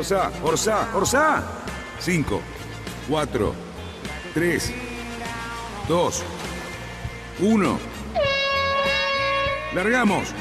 Orsá, Orsá, Orsá. 5, 4, 3, 2, 1. Largamos.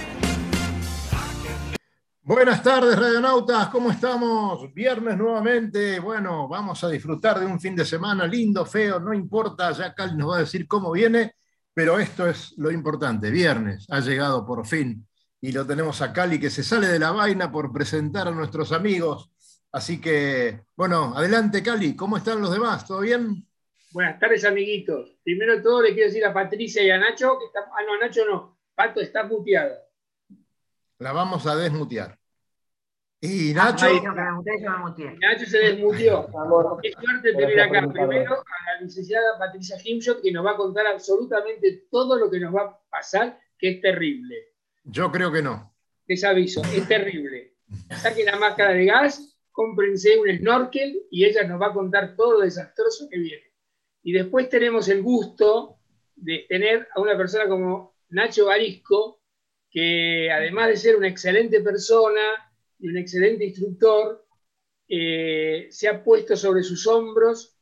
Buenas tardes, radionautas, ¿cómo estamos? Viernes nuevamente. Bueno, vamos a disfrutar de un fin de semana lindo, feo, no importa, ya Cali nos va a decir cómo viene, pero esto es lo importante. Viernes ha llegado por fin y lo tenemos a Cali que se sale de la vaina por presentar a nuestros amigos. Así que, bueno, adelante Cali, ¿cómo están los demás? ¿Todo bien? Buenas tardes, amiguitos. Primero de todo, le quiero decir a Patricia y a Nacho que está. Ah, no, a Nacho no. Pato está muteada. La vamos a desmutear. Y Nacho. Ahí. Nacho se desmutió. Qué suerte tener acá primero a la licenciada Patricia Himshot que nos va a contar absolutamente todo lo que nos va a pasar, que es terrible. Yo creo que no. Les aviso, es terrible. Saquen la máscara de gas, cómprense un snorkel y ella nos va a contar todo lo desastroso que viene. Y después tenemos el gusto de tener a una persona como Nacho Barisco, que además de ser una excelente persona, y un excelente instructor, eh, se ha puesto sobre sus hombros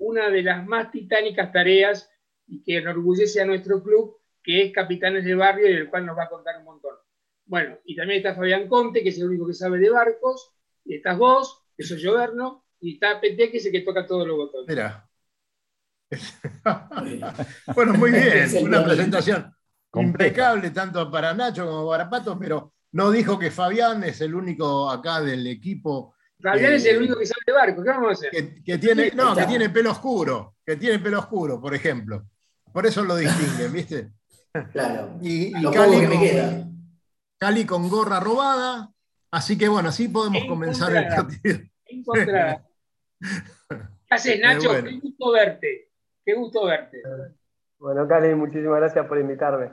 una de las más titánicas tareas y que enorgullece a nuestro club, que es Capitanes de Barrio y del cual nos va a contar un montón. Bueno, y también está Fabián Conte, que es el único que sabe de barcos, y estás vos, que soy Lloverno, y está PT, que es el que toca todos los botones. Mira. bueno, muy bien, una presentación impecable tanto para Nacho como para Pato, pero no dijo que Fabián es el único acá del equipo. Fabián es el único que sabe de barco, ¿qué vamos a hacer? Que, que tiene, no, que tiene pelo oscuro, que tiene pelo oscuro, por ejemplo. Por eso lo distinguen, ¿viste? Claro. Y, y Cali, con. Cali con gorra robada. Así que bueno, así podemos comenzar el partido. Encontrada. ¿Qué haces, Nacho? bueno. Qué gusto verte. Qué gusto verte. Bueno, Cali, muchísimas gracias por invitarme.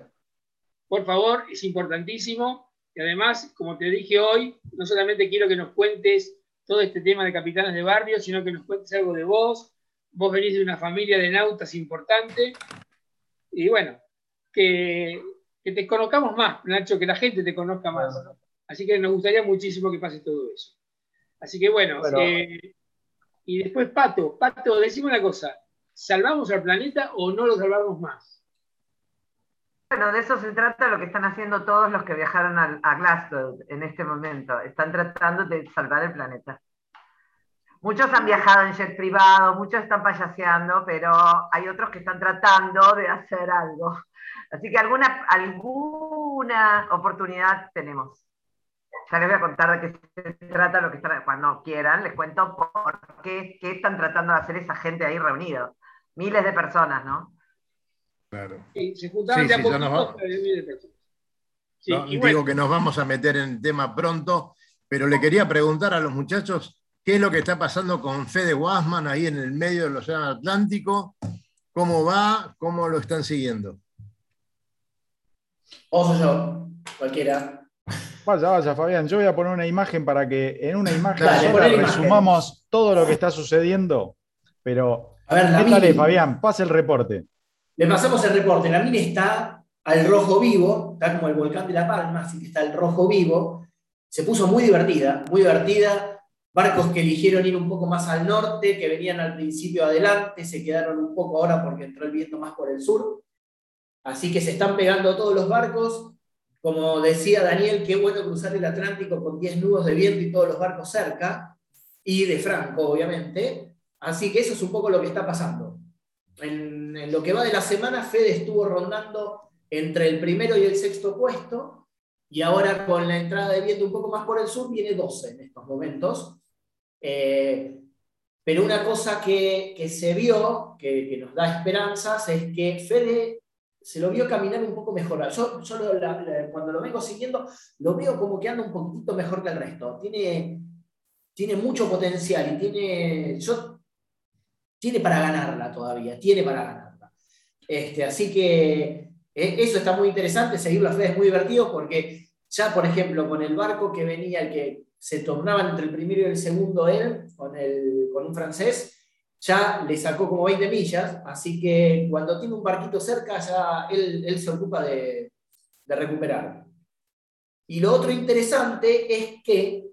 Por favor, es importantísimo. Y además, como te dije hoy, no solamente quiero que nos cuentes todo este tema de capitanes de barrio, sino que nos cuentes algo de vos. Vos venís de una familia de nautas importante. Y bueno, que, que te conozcamos más, Nacho, que la gente te conozca más. Así que nos gustaría muchísimo que pase todo eso. Así que bueno, Bueno. eh, y después Pato, Pato, decime una cosa, ¿salvamos al planeta o no lo salvamos más? Bueno, de eso se trata lo que están haciendo todos los que viajaron al- a, Glasgow en este momento. Están tratando de salvar el planeta. Muchos han viajado en jet privado, muchos están payaseando, pero hay otros que están tratando de hacer algo. Así que alguna, alguna oportunidad tenemos. Ya les voy a contar de qué se trata lo que están, cuando quieran, les cuento por qué, qué están tratando de hacer esa gente ahí reunida. Miles de personas, ¿no? Claro. Sí, se juntaban Sí, de No, bueno, Digo que nos vamos a meter en el tema pronto, pero le quería preguntar a los muchachos qué es lo que está pasando con Fede Wasman ahí en el medio del Océano Atlántico, cómo va, cómo lo están siguiendo. Ojo yo, cualquiera. Vaya, vaya, Fabián. Yo voy a poner una imagen para que en una imagen Dale, sola poné la imagen. resumamos todo lo que está sucediendo. Pero, A ver, dale. Fabián, pase el reporte. Le pasamos el reporte. La mina está al rojo vivo, está como el volcán de La Palma, así que está al rojo vivo. Se puso muy divertida, muy divertida. Barcos que eligieron ir un poco más al norte, que venían al principio adelante, se quedaron un poco ahora porque entró el viento más por el sur. Así que se están pegando todos los barcos. Como decía Daniel, qué bueno cruzar el Atlántico con 10 nudos de viento y todos los barcos cerca. Y de Franco, obviamente. Así que eso es un poco lo que está pasando. En, lo que va de la semana, Fede estuvo rondando entre el primero y el sexto puesto, y ahora con la entrada de viento un poco más por el sur, viene 12 en estos momentos. Eh, pero una cosa que, que se vio, que, que nos da esperanzas, es que Fede se lo vio caminar un poco mejor. Yo, yo lo- la- la- cuando lo vengo siguiendo, lo veo como que anda un poquitito mejor que el resto. Tiene, tiene mucho potencial y tiene, yo, tiene para ganarla todavía, tiene para ganarla. Este, así que eh, eso está muy interesante, seguir la FED es muy divertido porque ya, por ejemplo, con el barco que venía, el que se tornaban entre el primero y el segundo él, con, el, con un francés, ya le sacó como 20 millas, así que cuando tiene un barquito cerca, ya él, se ocupa de, de recuperar. Y lo otro interesante es que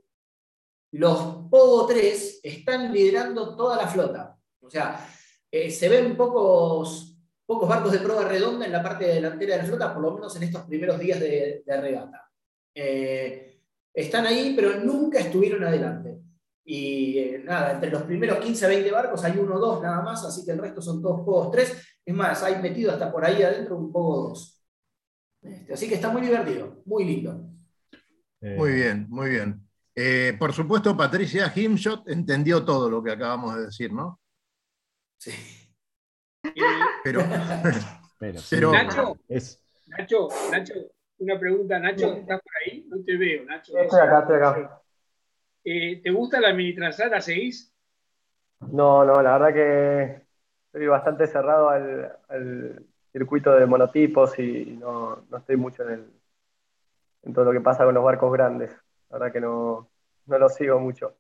los Pogo 3 están liderando toda la flota. O sea, eh, se ven pocos, pocos barcos de prueba redonda en la parte delantera de la flota, por lo menos en estos primeros días de, regata. Eh, están ahí, pero nunca estuvieron adelante. Y eh, nada, entre los primeros 15 a 20 barcos hay uno o dos nada más, así que el resto son todos Pogos 3. Es más, hay metido hasta por ahí adentro un Pogo 2. Este, así que está muy divertido, muy lindo. Muy bien, muy bien. Eh, por supuesto, Patricia Himshot entendió todo lo que acabamos de decir, ¿no? Sí. Pero, pero, Nacho, Nacho, Nacho, una pregunta, Nacho, ¿estás por ahí? No te veo, Nacho. Estoy acá, estoy acá. Eh, ¿Te gusta la mini transat? ¿La seguís? No, no, la verdad que estoy bastante cerrado al, circuito de monotipos y no, no estoy mucho en el, en todo lo que pasa con los barcos grandes. La verdad que no, no lo sigo mucho.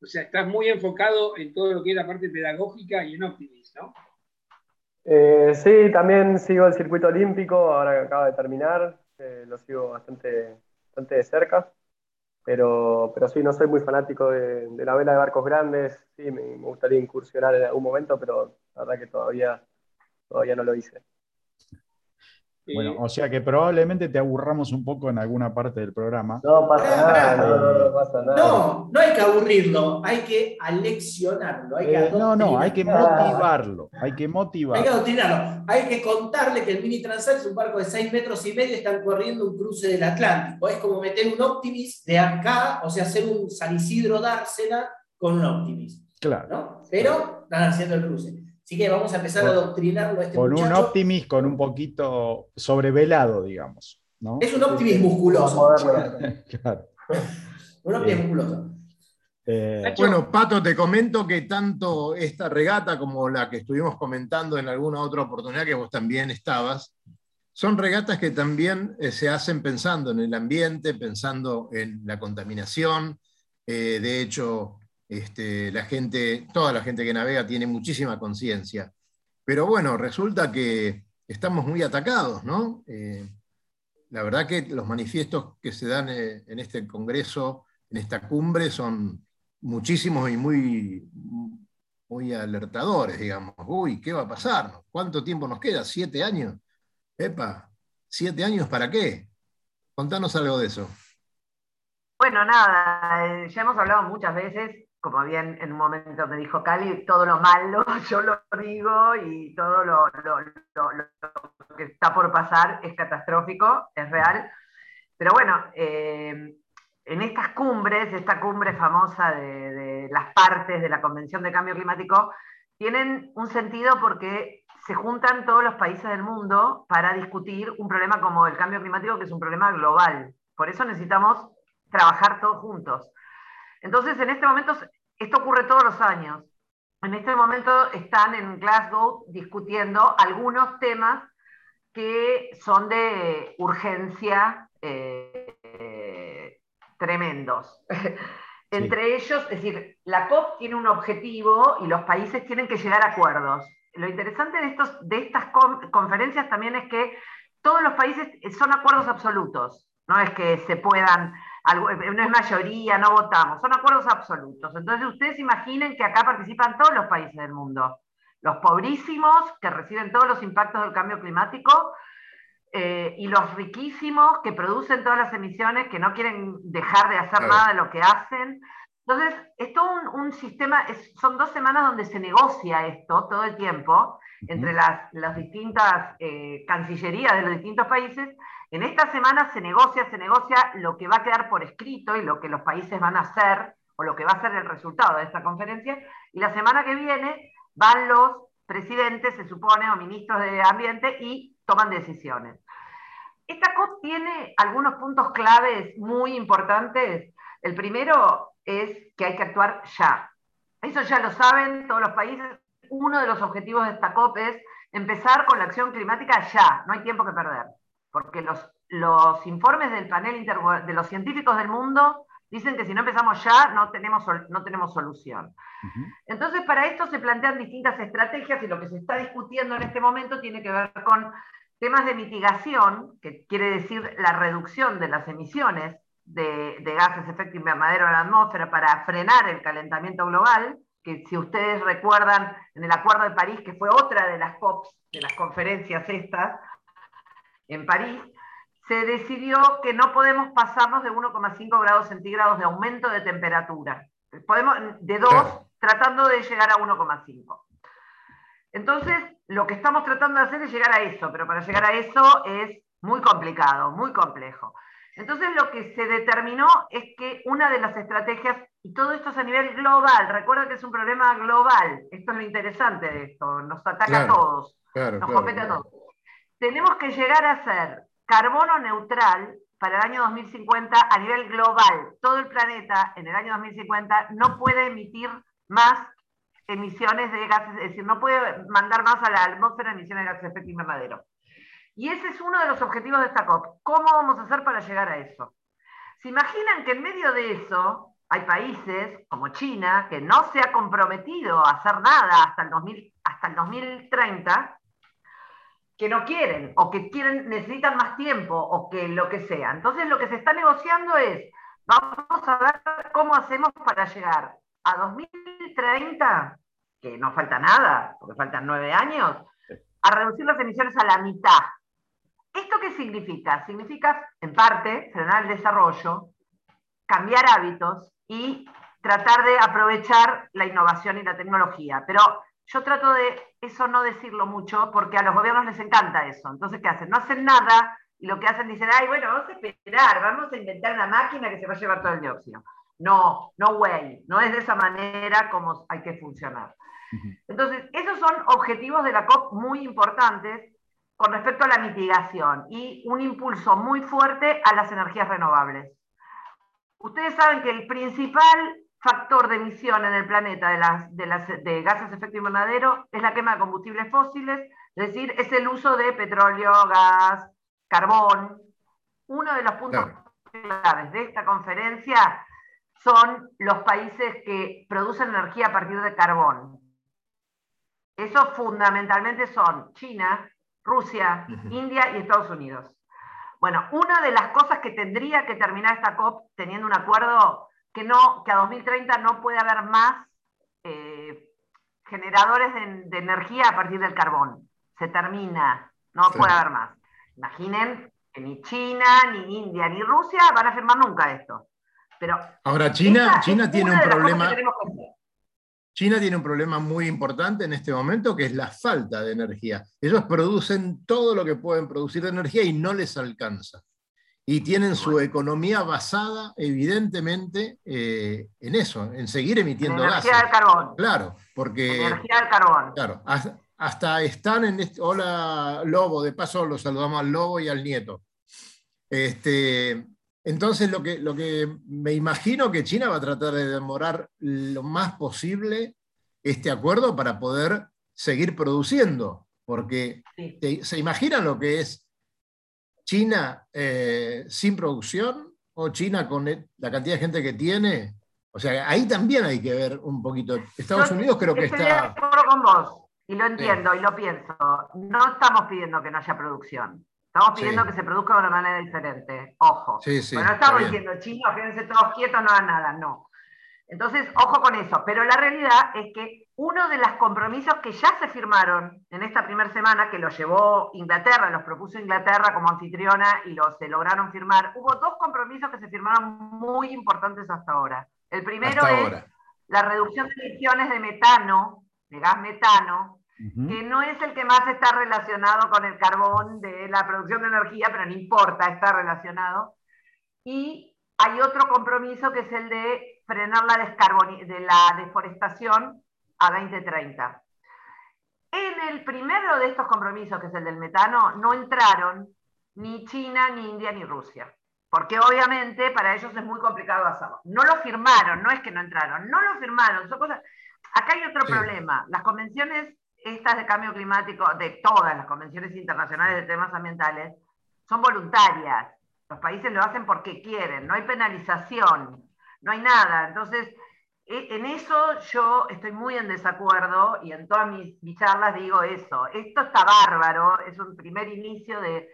O sea, estás muy enfocado en todo lo que es la parte pedagógica y en Optimis, ¿no? Eh, sí, también sigo el circuito olímpico, ahora que acaba de terminar, eh, lo sigo bastante, bastante de cerca, pero, pero sí, no soy muy fanático de, la vela de barcos grandes, sí, me, me, gustaría incursionar en algún momento, pero la verdad que todavía, todavía no lo hice. Bueno, o sea que probablemente te aburramos un poco en alguna parte del programa. No pasa nada, no, pasa nada. No, no hay que aburrirlo, hay que aleccionarlo. Hay que eh, no, no, hay que motivarlo, hay que motivarlo. Hay que adoctrinarlo, hay que contarle que el Mini Transat es un barco de 6 metros y medio, están corriendo un cruce del Atlántico. Es como meter un Optimis de acá, o sea, hacer un San Isidro dársela con un Optimis. Claro. Pero están haciendo el cruce. Así que vamos a empezar a adoctrinarlo a este Con un optimismo con un poquito sobrevelado, digamos. ¿no? Es un optimismo musculoso. claro. un optimismo musculoso. Eh, bueno, Pato, te comento que tanto esta regata como la que estuvimos comentando en alguna otra oportunidad que vos también estabas, son regatas que también eh, se hacen pensando en el ambiente, pensando en la contaminación. Eh, de hecho, este, la gente, toda la gente que navega tiene muchísima conciencia. Pero bueno, resulta que estamos muy atacados, ¿no? Eh, la verdad que los manifiestos que se dan eh, en este congreso, en esta cumbre, son muchísimos y muy, muy alertadores, digamos. Uy, ¿qué va a pasar? ¿Cuánto tiempo nos queda? ¿Siete años? Epa, ¿siete años para qué? Contanos algo de eso. Bueno, nada, eh, ya hemos hablado muchas veces como bien en un momento me dijo Cali, todo lo malo yo lo digo y todo lo, que está por pasar es catastrófico, es real. Pero bueno, eh, en estas cumbres, esta cumbre famosa de, las partes de la Convención de Cambio Climático, tienen un sentido porque se juntan todos los países del mundo para discutir un problema como el cambio climático, que es un problema global. Por eso necesitamos trabajar todos juntos. Entonces, en este momento, esto ocurre todos los años. En este momento están en Glasgow discutiendo algunos temas que son de urgencia eh, tremendos. Entre ellos, es decir, la COP tiene un objetivo y los países tienen que llegar a acuerdos. Lo interesante de, estos, de estas conferencias también es que todos los países son acuerdos absolutos, no es que se puedan eh, no es mayoría, no votamos, son acuerdos absolutos. Entonces ustedes imaginen que acá participan todos los países del mundo, los pobrísimos que reciben todos los impactos del cambio climático eh, y los riquísimos que producen todas las emisiones, que no quieren dejar de hacer nada de lo que hacen. Entonces, es todo un, sistema, son dos semanas donde se negocia esto todo el tiempo entre las, las distintas eh, cancillerías de los distintos países en esta semana se negocia, se negocia lo que va a quedar por escrito y lo que los países van a hacer o lo que va a ser el resultado de esta conferencia. Y la semana que viene van los presidentes, se supone, o ministros de Ambiente y toman decisiones. Esta COP tiene algunos puntos claves muy importantes. El primero es que hay que actuar ya. Eso ya lo saben todos los países. Uno de los objetivos de esta COP es empezar con la acción climática ya, no hay tiempo que perder, porque los, los informes del panel de los científicos del mundo dicen que si no empezamos ya no tenemos, no tenemos solución. Entonces, para esto se plantean distintas estrategias y lo que se está discutiendo en este momento tiene que ver con temas de mitigación, que quiere decir la reducción de las emisiones de, gases de efecto invernadero a la atmósfera para frenar el calentamiento global, que si ustedes recuerdan en el Acuerdo de París, que fue otra de las COPs, de las conferencias estas, en París, se decidió que no podemos pasarnos de 1,5 grados centígrados de aumento de temperatura. Podemos, de 2, tratando de llegar a 1,5. Entonces, lo que estamos tratando de hacer es llegar a eso, pero para llegar a eso es muy complicado, muy complejo. Entonces lo que se determinó es que una de las estrategias, y todo esto es a nivel global, recuerda que es un problema global, esto es lo interesante de esto, nos ataca a todos, nos compete a todos. Tenemos que llegar a ser carbono neutral para el año 2050 a nivel global. Todo el planeta en el año 2050 no puede emitir más emisiones de gases, es decir, no puede mandar más a la atmósfera emisiones de gases de efecto invernadero. Y ese es uno de los objetivos de esta COP. ¿Cómo vamos a hacer para llegar a eso? ¿Se imaginan que en medio de eso hay países como China que no se ha comprometido a hacer nada hasta el, 2000, hasta el 2030, que no quieren o que quieren, necesitan más tiempo o que lo que sea? Entonces lo que se está negociando es, vamos a ver cómo hacemos para llegar a 2030, que no falta nada, porque faltan nueve años, a reducir las emisiones a la mitad. ¿Esto qué significa? Significa, en parte, frenar el desarrollo, cambiar hábitos y tratar de aprovechar la innovación y la tecnología. Pero yo trato de eso no decirlo mucho porque a los gobiernos les encanta eso. Entonces, ¿qué hacen? No hacen nada y lo que hacen dicen, ay, bueno, vamos a esperar, vamos a inventar una máquina que se va a llevar todo el dióxido. No, no way, no es de esa manera como hay que funcionar. Entonces, esos son objetivos de la COP muy importantes con respecto a la mitigación y un impulso muy fuerte a las energías renovables. Ustedes saben que el principal factor de emisión en el planeta de, las, de, las, de gases de efecto invernadero es la quema de combustibles fósiles, es decir, es el uso de petróleo, gas, carbón. Uno de los puntos claves de esta conferencia son los países que producen energía a partir de carbón. Esos fundamentalmente son China, Rusia, India y Estados Unidos. Bueno, una de las cosas que tendría que terminar esta COP teniendo un acuerdo que, no, que a 2030 no puede haber más eh, generadores de, energía a partir del carbón. Se termina, no puede haber más. Imaginen que ni China, ni India, ni Rusia van a firmar nunca esto. Pero Ahora, China, China tiene un problema. China tiene un problema muy importante en este momento, que es la falta de energía. Ellos producen todo lo que pueden producir de energía y no les alcanza. Y tienen su economía basada, evidentemente, eh, en eso, en seguir emitiendo gas. Energía del carbón. Claro, porque. Energía del carbón. Claro, hasta están en este. Hola, Lobo, de paso los saludamos al Lobo y al nieto. Este, entonces, lo que, lo que me imagino que China va a tratar de demorar lo más posible este acuerdo para poder seguir produciendo, porque ¿se imaginan lo que es China eh, sin producción o China con la cantidad de gente que tiene? O sea, ahí también hay que ver un poquito. Estados Unidos creo que está... De acuerdo con vos, y lo entiendo y lo pienso. No estamos pidiendo que no haya producción. Estamos pidiendo que se produzca de una manera diferente. Ojo. Sí, sí, bueno, no estamos diciendo, chinos, quédense todos quietos, no hagan nada. No. Entonces, ojo con eso. Pero la realidad es que uno de los compromisos que ya se firmaron en esta primera semana, que lo llevó Inglaterra, los propuso Inglaterra como anfitriona y los se lograron firmar, hubo dos compromisos que se firmaron muy importantes hasta ahora. El primero es la reducción de emisiones de metano, de gas metano, que no es el que más está relacionado con el carbón de la producción de energía, pero no importa, está relacionado. Y hay otro compromiso que es el de frenar la, de la deforestación a 2030. En el primero de estos compromisos, que es el del metano, no entraron ni China, ni India, ni Rusia. porque obviamente para ellos es muy complicado hacerlo. No lo firmaron, no es que no entraron, no lo firmaron, son cosas... Acá hay otro problema, las convenciones estas de cambio climático, de todas las convenciones internacionales de temas ambientales, son voluntarias. Los países lo hacen porque quieren, no hay penalización, no hay nada. Entonces, e, en eso yo estoy muy en desacuerdo y en todas mis, charlas digo eso. Esto está bárbaro, es un primer inicio de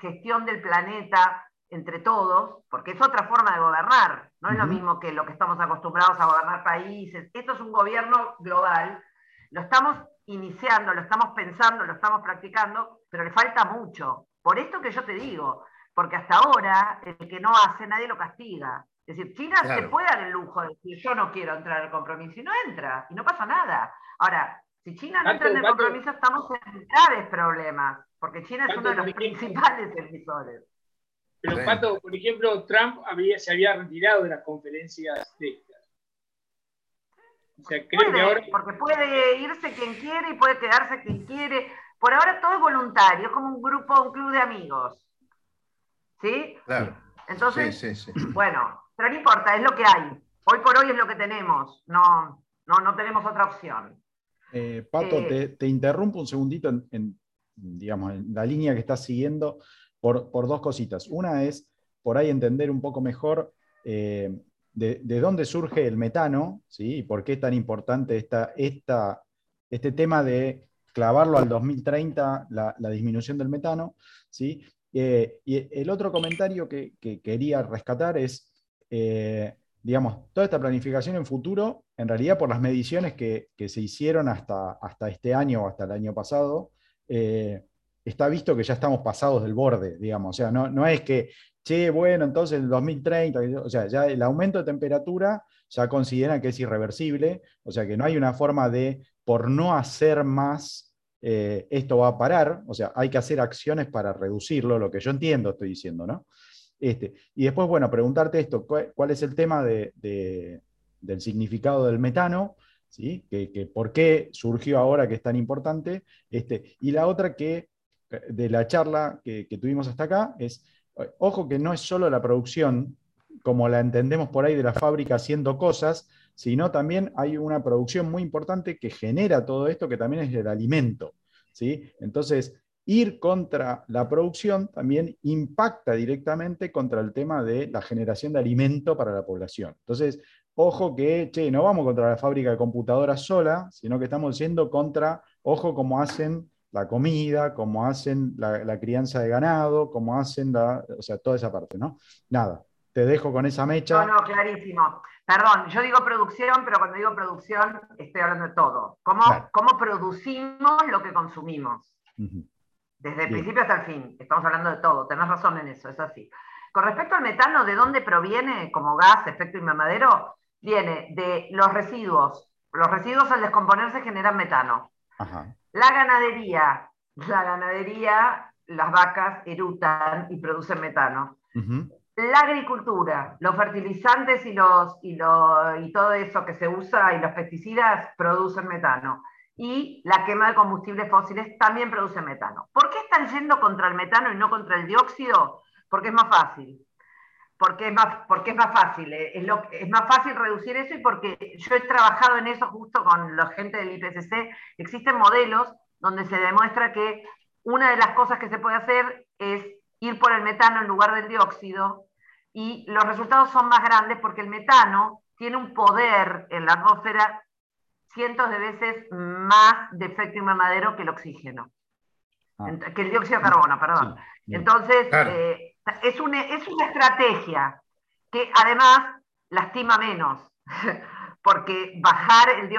gestión del planeta entre todos, porque es otra forma de gobernar, no es lo mismo que lo que estamos acostumbrados a gobernar países. Esto es un gobierno global, lo estamos iniciando, lo estamos pensando, lo estamos practicando, pero le falta mucho. Por esto que yo te digo, porque hasta ahora el que no hace nadie lo castiga. Es decir, China se puede dar el lujo de decir yo no quiero entrar al compromiso y no entra y no pasa nada. Ahora, si China no entra en el compromiso estamos en graves problemas, porque China es uno de los principales emisores. Pero Pato, por ejemplo, Trump había, se había retirado de las conferencias de. O sea, creo que ahora... Porque puede irse quien quiere y puede quedarse quien quiere. Por ahora todo es voluntario, es como un grupo, un club de amigos. ¿Sí? Claro. Entonces, sí, sí, sí. bueno, pero no importa, es lo que hay. Hoy por hoy es lo que tenemos, no, no, tenemos otra opción. Eh, Pato, eh, te, interrumpo un segundito en, digamos, en la línea que estás siguiendo por, dos cositas. Una es por ahí entender un poco mejor eh, de, dónde surge el metano, ¿sí? y por qué es tan importante esta, esta, este tema de clavarlo al 2030, la, disminución del metano. ¿sí? y el otro comentario que, que quería rescatar es eh, digamos, toda esta planificación en futuro, en realidad por las mediciones que, se hicieron hasta, hasta este año o hasta el año pasado, eh, está visto que ya estamos pasados del borde, digamos. O sea, no, no es que, che, bueno, entonces el 2030, o sea, ya el aumento de temperatura ya consideran que es irreversible, o sea, que no hay una forma de, por no hacer más, eh, esto va a parar, o sea, hay que hacer acciones para reducirlo, lo que yo entiendo, estoy diciendo, ¿no? Este, y después, bueno, preguntarte esto, ¿cuál, es el tema del significado del metano? ¿sí? Que, ¿Por qué surgió ahora que es tan importante? Este, y la otra que de la charla que, tuvimos hasta acá es, ojo que no es solo la producción, como la entendemos por ahí de la fábrica haciendo cosas, sino también hay una producción muy importante que genera todo esto, que también es el alimento. ¿sí? Entonces, ir contra la producción también impacta directamente contra el tema de la generación de alimento para la población. Entonces, ojo que, no vamos contra la fábrica de computadoras sola, sino que estamos yendo contra, ojo, cómo hacen la comida, cómo hacen la, crianza de ganado, cómo hacen la, o sea, toda esa parte, ¿no? Nada, te dejo con esa mecha. No, no, clarísimo. Perdón, yo digo producción, pero cuando digo producción estoy hablando de todo. ¿Cómo, cómo producimos lo que consumimos? desde el principio hasta el fin. Estamos hablando de todo, tenés razón en eso, es así. Con respecto al metano, ¿de dónde proviene como gas, efecto invernadero? Viene de los residuos. Los residuos al descomponerse generan metano. La ganadería, la ganadería, las vacas erutan y producen metano. La agricultura, los fertilizantes y, los, y, y todo eso que se usa y los pesticidas producen metano y la quema de combustibles fósiles también produce metano. ¿Por qué están yendo contra el metano y no contra el dióxido? Porque es más fácil. Porque es más, porque es más fácil, eh, es, lo, es más fácil reducir eso y porque yo he trabajado en eso justo con la gente del IPCC. Existen modelos donde se demuestra que una de las cosas que se puede hacer es ir por el metano en lugar del dióxido y los resultados son más grandes porque el metano tiene un poder en la atmósfera cientos de veces más de efecto invernadero que el oxígeno, ah. que el dióxido de carbono, perdón. Entonces, eh, es, una, es una estrategia que además lastima menos, porque bajar el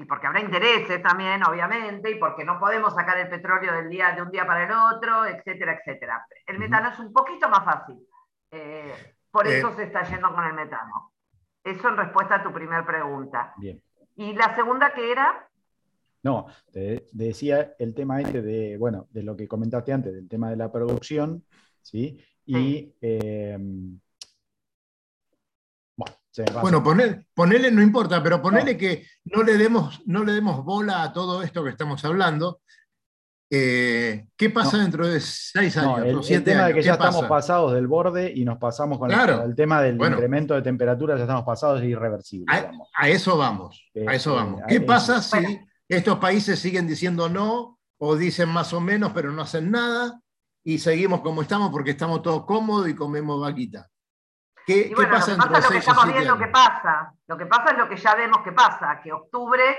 y porque habrá intereses también, obviamente, y porque no podemos sacar el petróleo del día, de un día para el otro, etcétera, etcétera. El metano es un poquito más fácil. Eh, por eh. eso se está yendo con el metano. Eso en respuesta a tu primera pregunta. Bien. ¿Y la segunda que era? No, te, decía el tema este de, bueno, de lo que comentaste antes, del tema de la producción, ¿sí? Y em, bueno, poner, ponerle no importa, pero ponerle que no le, demos, no le demos bola a todo esto que estamos hablando, Eh, ¿Qué pasa dentro de seis No, años el, o el siete tema de años? que ya estamos pasados del borde y nos pasamos con el- Claro. el, tema del Bueno. incremento de temperatura, ya estamos pasados, es irreversible. A, eso vamos, a eso Este, vamos. a ¿Qué eso. pasa si estos países siguen diciendo no o dicen más o menos pero no hacen nada y seguimos como estamos porque estamos todos cómodos y comemos vaquita? ¿Qué, Y qué bueno, pasa lo que pasa es lo que estamos viendo pasa. Lo que pasa es lo que ya vemos que pasa, que octubre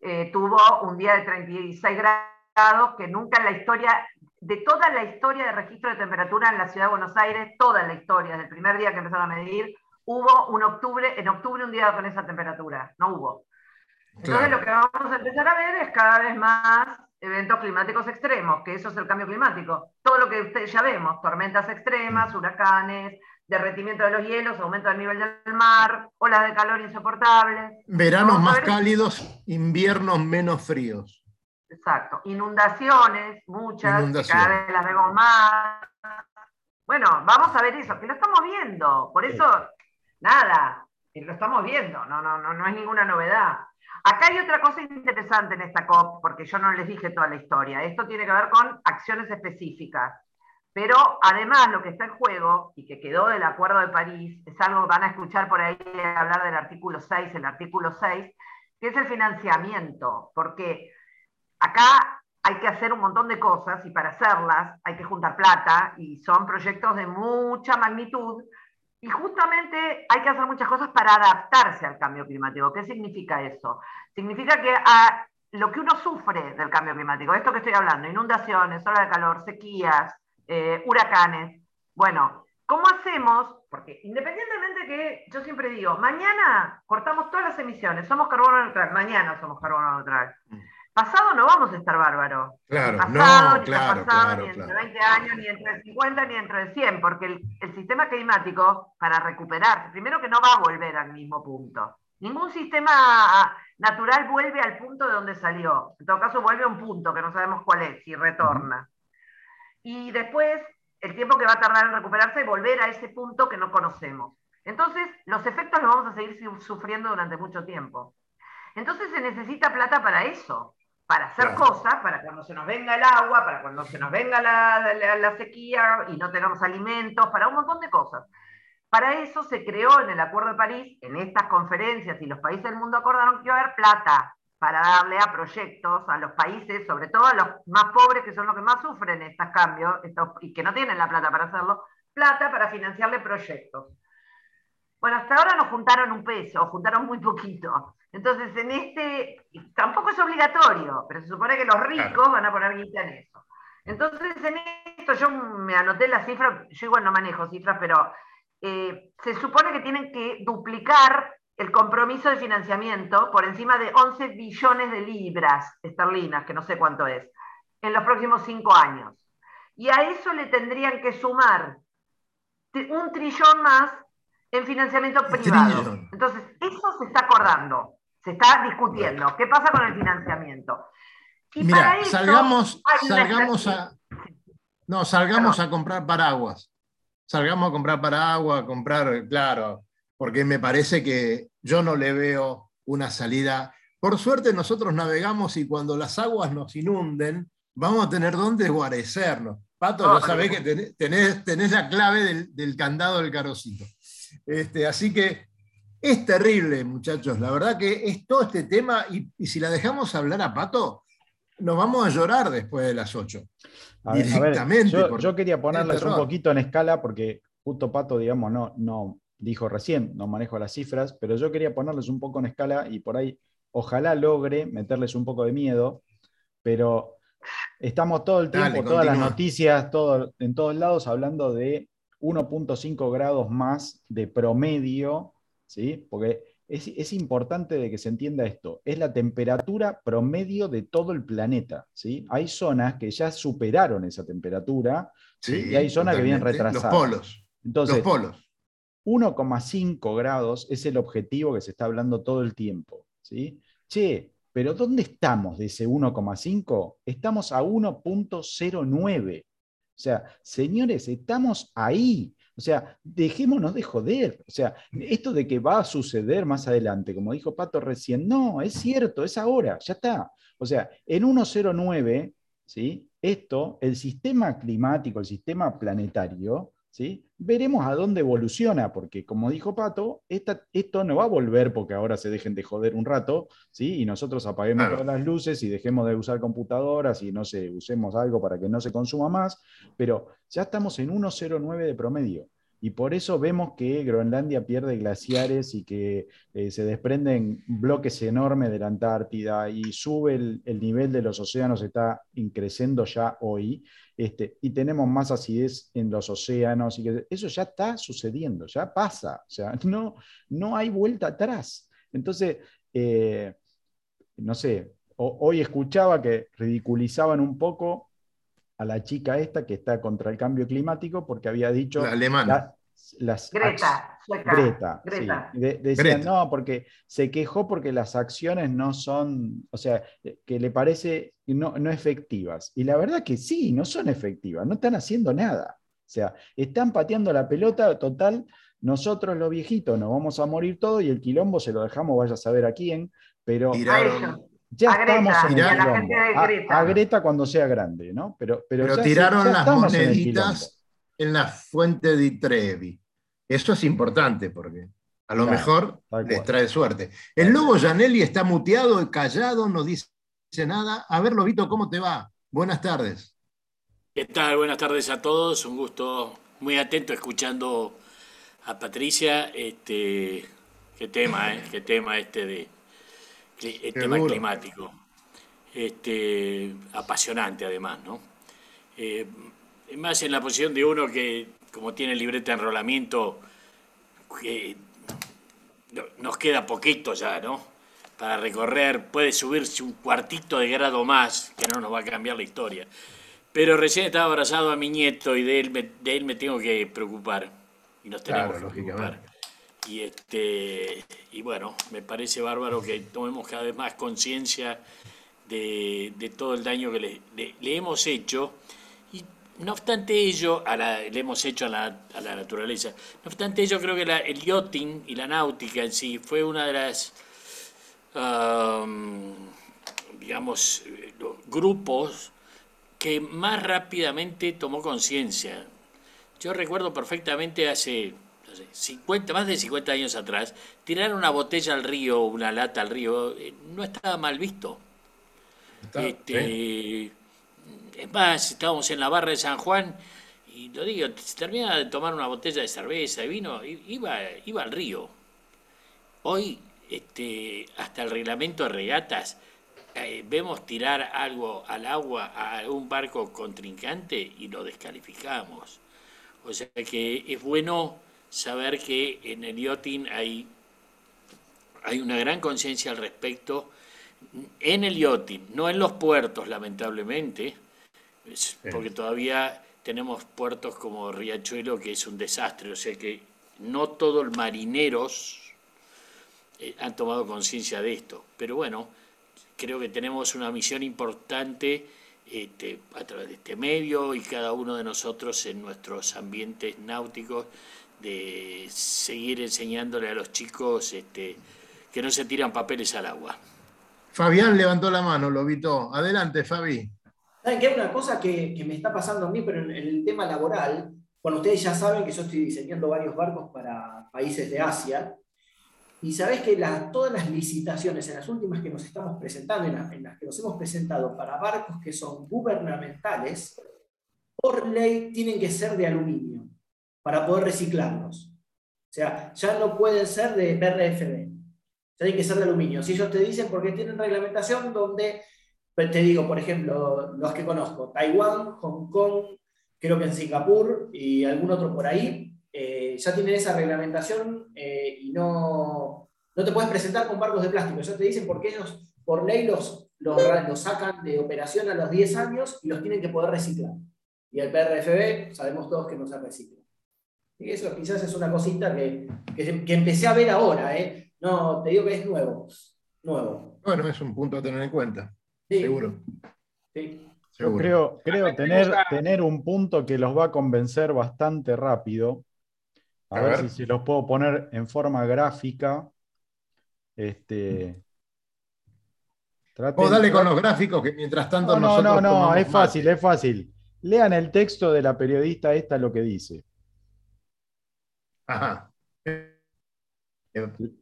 eh, tuvo un día de 36 grados, que nunca en la historia, de toda la historia de registro de temperatura en la ciudad de Buenos Aires, toda la historia, desde el primer día que empezaron a medir, hubo un octubre, en octubre un día con esa temperatura, no hubo. Entonces Claro. lo que vamos a empezar a ver es cada vez más eventos climáticos extremos, que eso es el cambio climático. Todo lo que ustedes ya vemos, tormentas extremas, huracanes, derretimiento de los hielos, aumento del nivel del mar, olas de calor insoportables. Veranos más cálidos, inviernos menos fríos. Exacto. Inundaciones, muchas, Inundaciones. cada vez las vemos más. Bueno, vamos a ver eso, que lo estamos viendo. Por eso, nada, eh, lo estamos viendo, no, no, no, no es ninguna novedad. Acá hay otra cosa interesante en esta COP, porque yo no les dije toda la historia. Esto tiene que ver con acciones específicas. Pero además lo que está en juego y que quedó del Acuerdo de París es algo, van a escuchar por ahí hablar del artículo 6, el artículo 6, que es el financiamiento, porque acá hay que hacer un montón de cosas y para hacerlas hay que juntar plata y son proyectos de mucha magnitud y justamente hay que hacer muchas cosas para adaptarse al cambio climático. ¿Qué significa eso? Significa que a lo que uno sufre del cambio climático, esto que estoy hablando, inundaciones, olas de calor, sequías, eh, huracanes, bueno, ¿cómo hacemos? Porque independientemente que yo siempre digo, mañana cortamos todas las emisiones, somos carbono neutral, mañana somos carbono neutral. Pasado no vamos a estar bárbaros. Claro, pasado, no, ni claro, pasado, claro, ni entre claro. 20 años, ni entre 50, ni entre 100, porque el, el sistema climático, para recuperarse, primero que no va a volver al mismo punto. Ningún sistema natural vuelve al punto de donde salió. En todo caso, vuelve a un punto que no sabemos cuál es y retorna. Y después, el tiempo que va a tardar en recuperarse, volver a ese punto que no conocemos. Entonces, los efectos los vamos a seguir su- sufriendo durante mucho tiempo. Entonces, se necesita plata para eso para hacer Claro. cosas, para cuando se nos venga el agua, para cuando se nos venga la, la- la sequía y no tengamos alimentos, para un montón de cosas. Para eso se creó en el Acuerdo de París, en estas conferencias y los países del mundo acordaron que iba a haber plata para darle a proyectos a los países, sobre todo a los más pobres, que son los que más sufren estos cambios estos, y que no tienen la plata para hacerlo, plata para financiarle proyectos. Bueno, hasta ahora nos juntaron un peso, juntaron muy poquito. Entonces, en este, tampoco es obligatorio, pero se supone que los ricos Claro. van a poner guita en eso. Entonces, en esto yo me anoté la cifra, yo igual no manejo cifras, pero eh, se supone que tienen que duplicar el compromiso de financiamiento por encima de 11 billones de libras esterlinas, que no sé cuánto es, en los próximos cinco años. Y a eso le tendrían que sumar un trillón más en financiamiento privado. Entonces, eso se está acordando, se está discutiendo. ¿Qué pasa con el financiamiento? Y para Mira, eso salgamos, salgamos a. No, salgamos a comprar paraguas. Salgamos a comprar paraguas, a comprar, claro, porque me parece que yo no le veo una salida. Por suerte nosotros navegamos y cuando las aguas nos inunden, vamos a tener dónde guarecernos. Pato, ya Oh, sabés que tenés, tenés- tenés la clave del, del candado del carocito. Este, así que es terrible, muchachos. La verdad que es todo este tema y, y si la dejamos hablar a Pato, nos vamos a llorar después de las 8. A ver, a ver, Directamente, yo, quería ponerles un poquito en escala porque justo Pato, digamos, no, no dijo recién, no manejo las cifras, pero yo quería ponerles un poco en escala y por ahí ojalá logre meterles un poco de miedo, pero estamos todo el Dale, tiempo, todas las noticias, todo, en todos lados hablando de 1.5 grados más de promedio, ¿sí? Porque es, es importante de que se entienda esto. Es la temperatura promedio de todo el planeta, ¿sí? Hay zonas que ya superaron esa temperatura, ¿sí? y hay zonas que vienen retrasadas. Los polos. Entonces, los polos. 1,5 grados es el objetivo que se está hablando todo el tiempo. ¿sí? Che, pero ¿dónde estamos de ese 1,5? Estamos a 1.09. O sea, señores, estamos ahí. O sea, dejémonos de joder. O sea, esto de que va a suceder más adelante, como dijo Pato recién, no, es cierto, es ahora, ya está. O sea, en 1.09, ¿sí? esto, el sistema climático, el sistema planetario, ¿sí? veremos a dónde evoluciona, porque como dijo Pato, esto no va a volver porque ahora se dejen de joder un rato, ¿sí? y nosotros apaguemos todas las luces y dejemos de usar computadoras y no sé, usemos algo para que no se consuma más, pero ya estamos en 1,09 de promedio. Y por eso vemos que Groenlandia pierde glaciares y que eh, se desprenden bloques enormes de la Antártida y sube el, nivel de los océanos, está creciendo ya hoy, este, y tenemos más acidez en los océanos, y que eso ya está sucediendo, ya pasa, o sea, no, no hay vuelta atrás. Entonces, eh, no sé, hoy escuchaba que ridiculizaban un poco a la chica esta que está contra el cambio climático porque había dicho... La alemana. las Greta, Greta, Greta. decían, no, porque se quejó porque las acciones no son, o sea, que le parece no, no efectivas. Y la verdad que sí, no son efectivas, no están haciendo nada. O sea, están pateando la pelota total. Nosotros los viejitos nos vamos a morir todos y el quilombo se lo dejamos, vaya a saber a quién, pero ya estamos en el A, Greta cuando sea grande, ¿no? Pero, pero, tiraron las moneditas en, la fuente de Trevi. Eso es importante porque a lo mejor les trae suerte. El lobo Janelli está muteado y callado, no dice nada. A ver, Lobito, ¿cómo te va? Buenas tardes. ¿Qué tal? Buenas tardes a todos. Un gusto, muy atento escuchando a Patricia. Este, qué tema, ¿eh? Qué tema este de el tema climático. Este, apasionante además, ¿no? Eh, más en la posición de uno que, como tiene libreta de enrolamiento, que nos queda poquito ya, ¿no? Para recorrer, puede subirse un cuartito de grado más, que no nos va a cambiar la historia. Pero recién estaba abrazado a mi nieto y de él me, de él me tengo que preocupar. Y nos tenemos que preocupar. Y, este, y bueno, me parece bárbaro que tomemos cada vez más conciencia de, todo el daño que le, hemos hecho. Y no obstante ello, a la, le hemos hecho a la, a la, naturaleza. No obstante ello, creo que el yachting y la náutica en sí fue una de las, digamos, los grupos que más rápidamente tomó conciencia. Yo recuerdo perfectamente hace 50, más de 50 años atrás, tirar una botella al río, una lata al río, eh, no estaba mal visto. este, Es más, estábamos en la barra de San Juan y lo digo, se terminaba de tomar una botella de cerveza, de vino, iba, iba al río. Hoy, este, hasta el reglamento de regatas, eh, vemos tirar algo al agua a un barco contrincante y lo descalificamos. O sea que es bueno saber que en el yachting hay, hay una gran conciencia al respecto. En el yachting, no en los puertos, lamentablemente, porque todavía tenemos puertos como Riachuelo, que es un desastre, o sea que no todos los marineros eh, han tomado conciencia de esto. Pero bueno, creo que tenemos una misión importante este, a través de este medio y cada uno de nosotros en nuestros ambientes náuticos de seguir enseñándole a los chicos este, que no se tiran papeles al agua. Fabián levantó la mano, lo Lobito. Adelante, Fabi. ¿Saben qué? Una cosa que, me está pasando a mí, pero en, el tema laboral, bueno, ustedes ya saben que yo estoy diseñando varios barcos para países de Asia, y sabés que todas las licitaciones, en las últimas que nos estamos presentando, en, en las que nos hemos presentado para barcos que son gubernamentales, por ley tienen que ser de aluminio para poder reciclarlos. O sea, ya no pueden ser de PRFB, ya hay que ser de aluminio. Si ellos te dicen, porque tienen reglamentación donde, pues, te digo, por ejemplo, los que conozco, Taiwán, Hong Kong, creo que en Singapur y algún otro por ahí, eh, ya tienen esa reglamentación eh, y no, no te puedes presentar con barcos de plástico. Ya te dicen porque ellos, por ley, los, los, los sacan de operación a los 10 años y los tienen que poder reciclar. Y el PRFB, sabemos todos que no se recicla. Eso quizás es una cosita que, que, empecé a ver ahora, ¿eh? No, te digo que es nuevo. Nuevo. Bueno, es un punto a tener en cuenta. Seguro. Yo creo, creo tener, tener un punto que los va a convencer bastante rápido. A, ver, si se los puedo poner en forma gráfica. Este, Vos dale con los gráficos que mientras tanto no, no, nosotros. No, no, tomamos es fácil, mate. es fácil. Lean el texto de la periodista esta lo que dice. Ajá.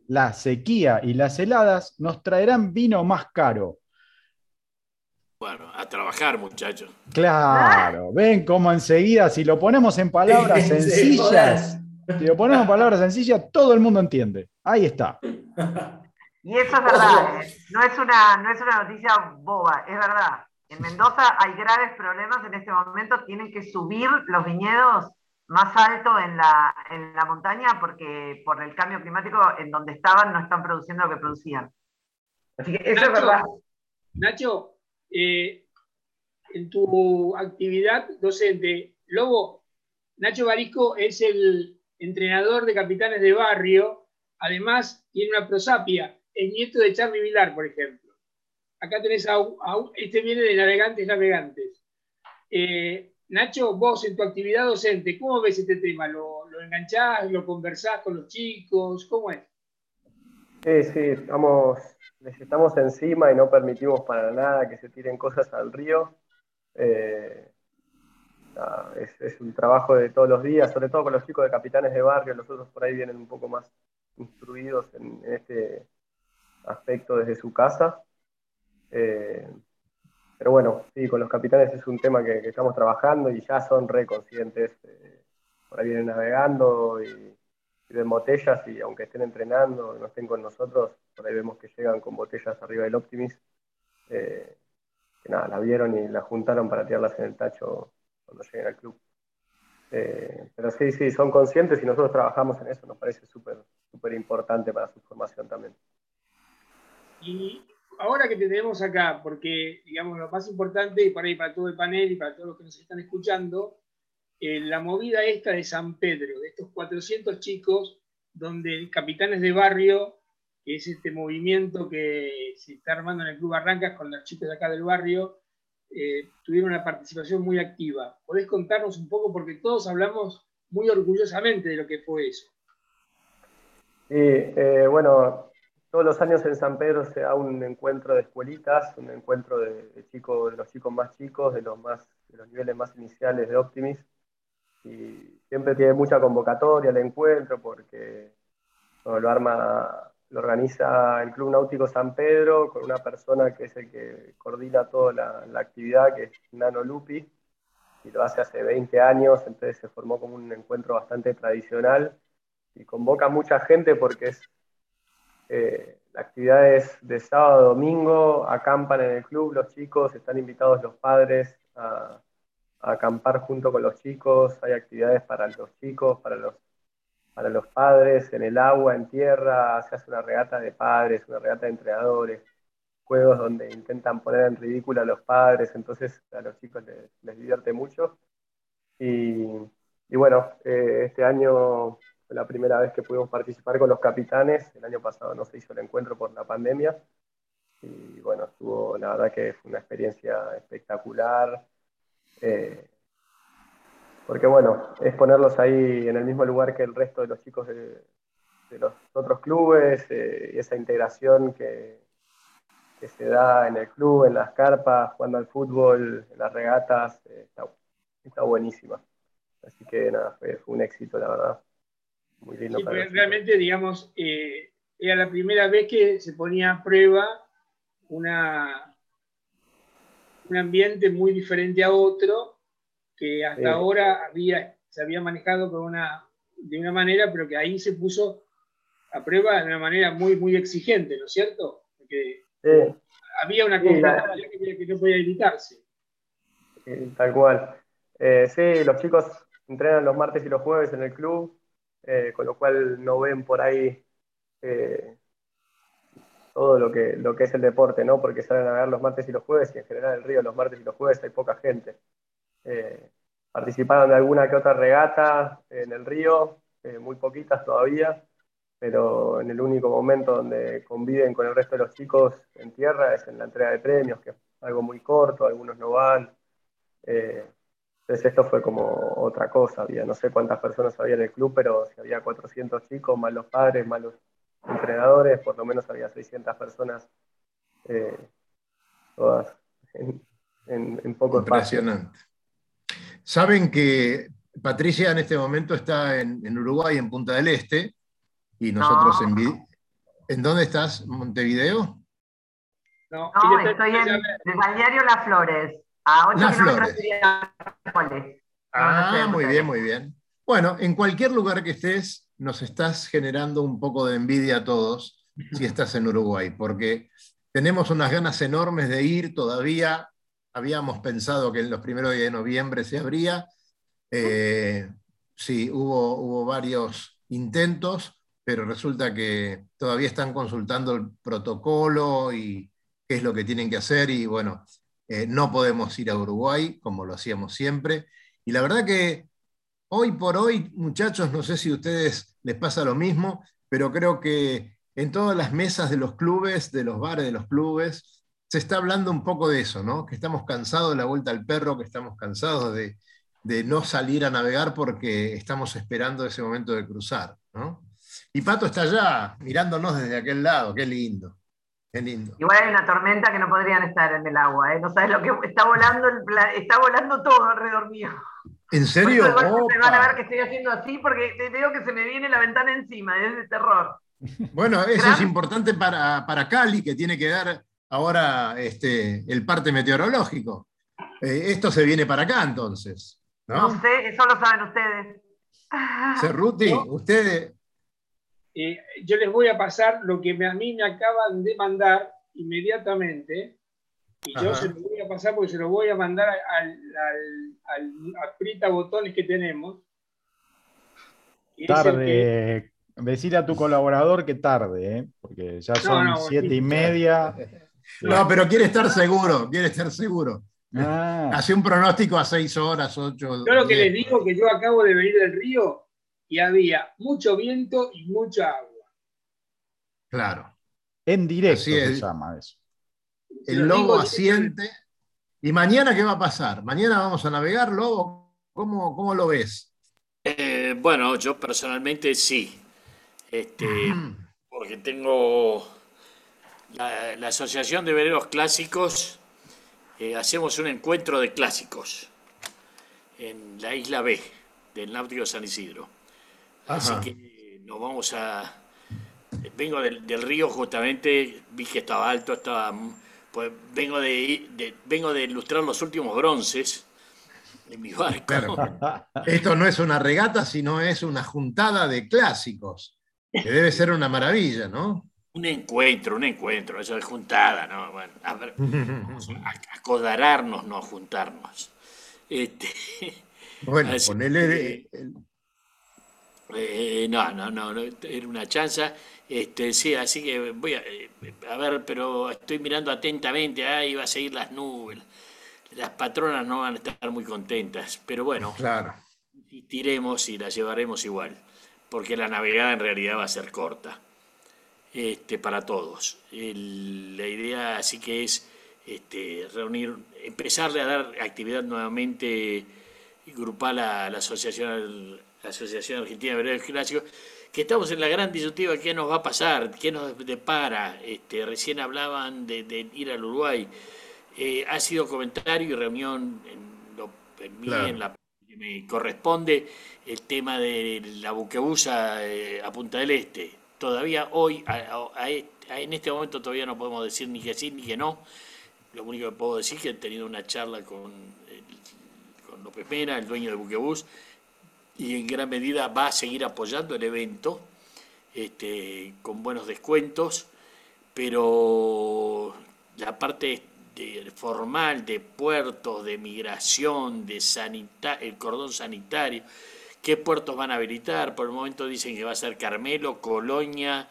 La sequía y las heladas nos traerán vino más caro. Bueno, a trabajar, muchachos. Claro, ven cómo enseguida, si lo ponemos en palabras sencillas, si lo ponemos en palabras sencillas, todo el mundo entiende. Ahí está. Y eso es verdad, ¿eh? no, es una, no es una noticia boba, es verdad. En Mendoza hay graves problemas en este momento, tienen que subir los viñedos más alto en la, en la montaña porque por el cambio climático en donde estaban no están produciendo lo que producían. Así que eso es verdad. Nacho, eh, en tu actividad docente, Lobo, Nacho Barisco es el entrenador de capitanes de barrio, además tiene una prosapia, el nieto de Charlie Vilar, por ejemplo. Acá tenés a, un- a un- este viene de Navegantes Navegantes. Eh, Nacho, vos en tu actividad docente, ¿cómo ves este tema? ¿Lo, lo enganchás, lo conversás con los chicos? ¿Cómo es? Sí, sí, estamos, les estamos encima y no permitimos para nada que se tiren cosas al río. Eh, es, es un trabajo de todos los días, sobre todo con los chicos de capitanes de barrio, los otros por ahí vienen un poco más instruidos en, en este aspecto desde su casa. Eh, pero bueno, sí, con los capitanes es un tema que, estamos trabajando y ya son re conscientes. eh, por ahí vienen navegando y, y ven botellas y aunque estén entrenando, no estén con nosotros, por ahí vemos que llegan con botellas arriba del Optimis. eh, que nada, la vieron y la juntaron para tirarlas en el tacho cuando lleguen al club. Eh, pero sí, sí, son conscientes y nosotros trabajamos en eso, nos parece súper súper importante para su formación también. Y ahora que te tenemos acá, porque digamos lo más importante y para, ir para todo el panel y para todos los que nos están escuchando, eh, la movida esta de San Pedro, de estos 400 chicos, donde Capitanes de Barrio, que es este movimiento que se está armando en el Club Barrancas con los chicos de acá del barrio, eh, tuvieron una participación muy activa. ¿Podés contarnos un poco? Porque todos hablamos muy orgullosamente de lo que fue eso. Sí, eh, bueno, todos los años en San Pedro se da un encuentro de escuelitas, un encuentro de, los chicos más chicos, de los niveles más iniciales de Optimis. Y siempre tiene mucha convocatoria el encuentro porque lo arma, lo organiza el Club Náutico San Pedro con una persona que es el que coordina toda la, la actividad, que es Nano Lupi, y lo hace hace 20 años, entonces se formó como un encuentro bastante tradicional y convoca mucha gente porque es eh, la actividad es de sábado a domingo, acampan en el club los chicos, están invitados los padres a, acampar junto con los chicos, hay actividades para los chicos, para los, para los padres, en el agua, en tierra, se hace una regata de padres, una regata de entrenadores, juegos donde intentan poner en ridículo a los padres, entonces a los chicos les, les divierte mucho. Y, y bueno, eh, este año fue la primera vez que pudimos participar con los capitanes. El año pasado no se hizo el encuentro por la pandemia. Y bueno, estuvo, la verdad que fue una experiencia espectacular. eh, porque bueno, es ponerlos ahí en el mismo lugar que el resto de los chicos de, los otros clubes, eh, y esa integración que, se da en el club, en las carpas, jugando al fútbol, en las regatas, eh, está, está buenísima. Así que nada, fue un éxito, la verdad. Muy lindo Sí, para chicos. realmente, digamos, eh, era la primera vez que se ponía a prueba una, un ambiente muy diferente a otro, que hasta Sí. ahora había, se había manejado con una, de una manera, pero que ahí se puso a prueba de una manera muy, muy exigente, ¿no es cierto? Porque Sí, había una Sí, competitividad que, que no podía evitarse. tal cual. Eh, sí, los chicos entrenan los martes y los jueves en el club, eh, con lo cual no ven por ahí eh, todo lo que, lo que es el deporte, ¿no? Porque salen a ver los martes y los jueves y en general el río los martes y los jueves hay poca gente. Eh, participaron de alguna que otra regata en el río, muy poquitas todavía, pero en el único momento donde conviven con el resto de los chicos en tierra es en la entrega de premios, que es algo muy corto, algunos no van. Entonces esto fue como otra cosa, había no sé cuántas personas había en el club, pero si había 400 chicos, más los padres, más los entrenadores, por lo menos había 600 personas eh, todas en, en, poco Impresionante. Saben que Patricia en este momento está en, Uruguay, en Punta del Este, y nosotros en... ¿En dónde estás? ¿Montevideo? No, estoy en el balneario Las Flores, a 8 Las Flores. Ah, muy bien, muy bien. Bueno, en cualquier lugar que estés, nos estás generando un poco de envidia a todos si estás en Uruguay, porque tenemos unas ganas enormes de ir todavía. Habíamos pensado que en los primeros días de noviembre se abría. Eh, sí, hubo, hubo varios intentos, pero resulta que todavía están consultando el protocolo y qué es lo que tienen que hacer. Y bueno, eh, no podemos ir a Uruguay como lo hacíamos siempre. Y la verdad que hoy por hoy, muchachos, no sé si a ustedes les pasa lo mismo, pero creo que en todas las mesas de los clubes, de los bares de los clubes, se está hablando un poco de eso, ¿no? Que estamos cansados de la vuelta al perro, que estamos cansados de, no salir a navegar porque estamos esperando ese momento de cruzar, ¿no? Y Pato está allá, mirándonos desde aquel lado, qué lindo. Qué lindo. Igual hay una tormenta que no podrían estar en el agua, ¿eh? No sabes lo que está volando, está volando todo alrededor mío. ¿En serio? Se van a ver que estoy haciendo así porque te veo que se me viene la ventana encima, es de terror. Bueno, eso es importante para, para, Cali, que tiene que dar ahora este, el parte meteorológico. Eh, esto se viene para acá entonces. No, sé, eso lo saben ustedes. Cerruti, ustedes. Eh, yo les voy a pasar lo que a mí me acaban de mandar inmediatamente. Y yo se lo voy a pasar porque se lo voy a mandar al, al, aprita botones que tenemos. Tarde, Decir a tu colaborador que tarde, ¿eh? porque ya son siete y media. No, pero quiere estar seguro, quiere estar seguro. Ah. Hace un pronóstico a seis horas, ocho. Yo lo que les digo que yo acabo de venir del río y había mucho viento y mucha agua. Claro. En directo se llama eso. El lobo asiente. ¿Y mañana qué va a pasar? ¿Mañana vamos a navegar, lobo? ¿Cómo, cómo lo ves? Eh, bueno, yo personalmente sí. Este, porque tengo la, Asociación de Veleros Clásicos, eh, hacemos un encuentro de clásicos en la isla B del Náutico San Isidro. Así que nos vamos a... Vengo del, río justamente, vi que estaba alto, estaba... Pues vengo de, vengo de ilustrar los últimos bronces de mi barco. Esto no es una regata, sino es una juntada de clásicos. Que debe ser una maravilla, ¿no? Un encuentro, un encuentro, eso de juntada, ¿no? Bueno, a ver, acodararnos, no juntarnos. Este, bueno, ponele. Eh, no, no, no, era una chanza. Este, sí, así que voy a, eh, a ver, pero estoy mirando atentamente, ahí va a seguir las nubes. Las patronas no van a estar muy contentas, pero bueno, claro. insistiremos y las llevaremos igual porque la navegada en realidad va a ser corta este, para todos. la idea así que es este, reunir, empezarle a dar actividad nuevamente grupal a la Asociación, la Asociación Argentina de Veredas Clásicos, que estamos en la gran disyuntiva, ¿qué nos va a pasar? ¿Qué nos depara? Este, recién hablaban de, ir al Uruguay. Eh, ha sido comentario y reunión en, lo, en, mí, en la que me corresponde el tema de la buquebusa eh, a Punta del Este. Todavía hoy, en este momento todavía no podemos decir ni que sí ni que no. Lo único que puedo decir es que he tenido una charla con, con López Mena, el dueño de Buquebus, y en gran medida va a seguir apoyando el evento este, con buenos descuentos, pero la parte formal de puertos, de migración, de el cordón sanitario, qué puertos van a habilitar. Por el momento dicen que va a ser Carmelo, Colonia,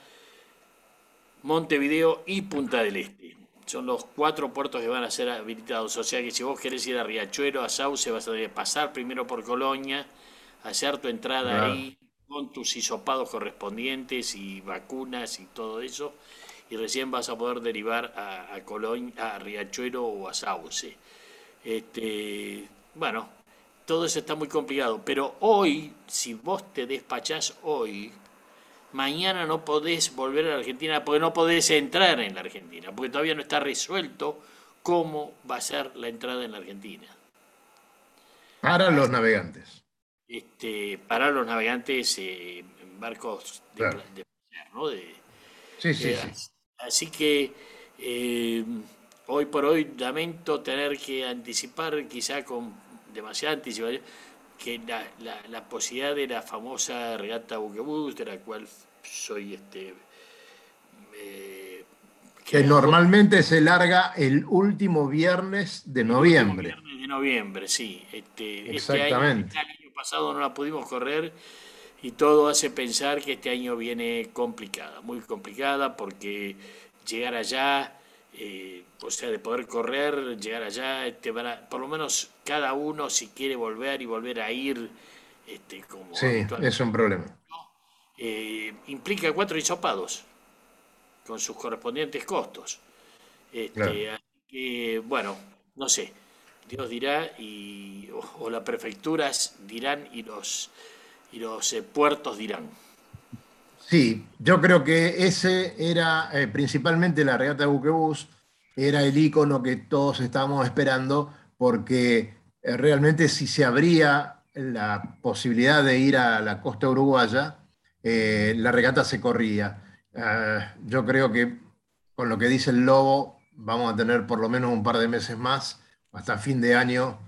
Montevideo y Punta del Este. Son los cuatro puertos que van a ser habilitados. O sea que si vos querés ir a Riachuelo, a Sauce, vas a tener que pasar primero por Colonia, hacer tu entrada ahí con tus hisopados correspondientes y vacunas y todo eso y recién vas a poder derivar a, a a Riachuelo o a Sauce. Este, bueno, todo eso está muy complicado, pero hoy, si vos te despachás hoy, mañana no podés volver a la Argentina porque no podés entrar en la Argentina, porque todavía no está resuelto cómo va a ser la entrada en la Argentina. Para los navegantes. Este, para los navegantes eh, en barcos de, Claro. de- ¿no? De- Sí, sí, eh, sí. Así que eh, hoy por hoy lamento tener que anticipar, quizá con demasiada anticipación, que la, la- la posibilidad de la famosa regata Buquebus, de la cual soy este. eh, Que normalmente se larga el último viernes de noviembre. viernes de noviembre, sí. Este, este Exactamente. este año pasado no la pudimos correr y todo hace pensar que este año viene complicada, muy complicada porque llegar allá, eh, o sea, de poder correr, llegar allá, este, van a- por lo menos cada uno si quiere volver y volver a ir, este, como Sí, es un problema. eh, implica cuatro hisopados con sus correspondientes costos. Este, Claro. así que, bueno, no sé, Dios dirá y, o, las prefecturas dirán y los, y los eh, puertos dirán. Sí, yo creo que ese era eh, principalmente la regata de buquebús, era el icono que todos estábamos esperando, porque eh, realmente si se abría la posibilidad de ir a la costa uruguaya, eh, la regata se corría. Yo creo que con lo que dice el Lobo, vamos a tener por lo menos un par de meses más, hasta fin de año,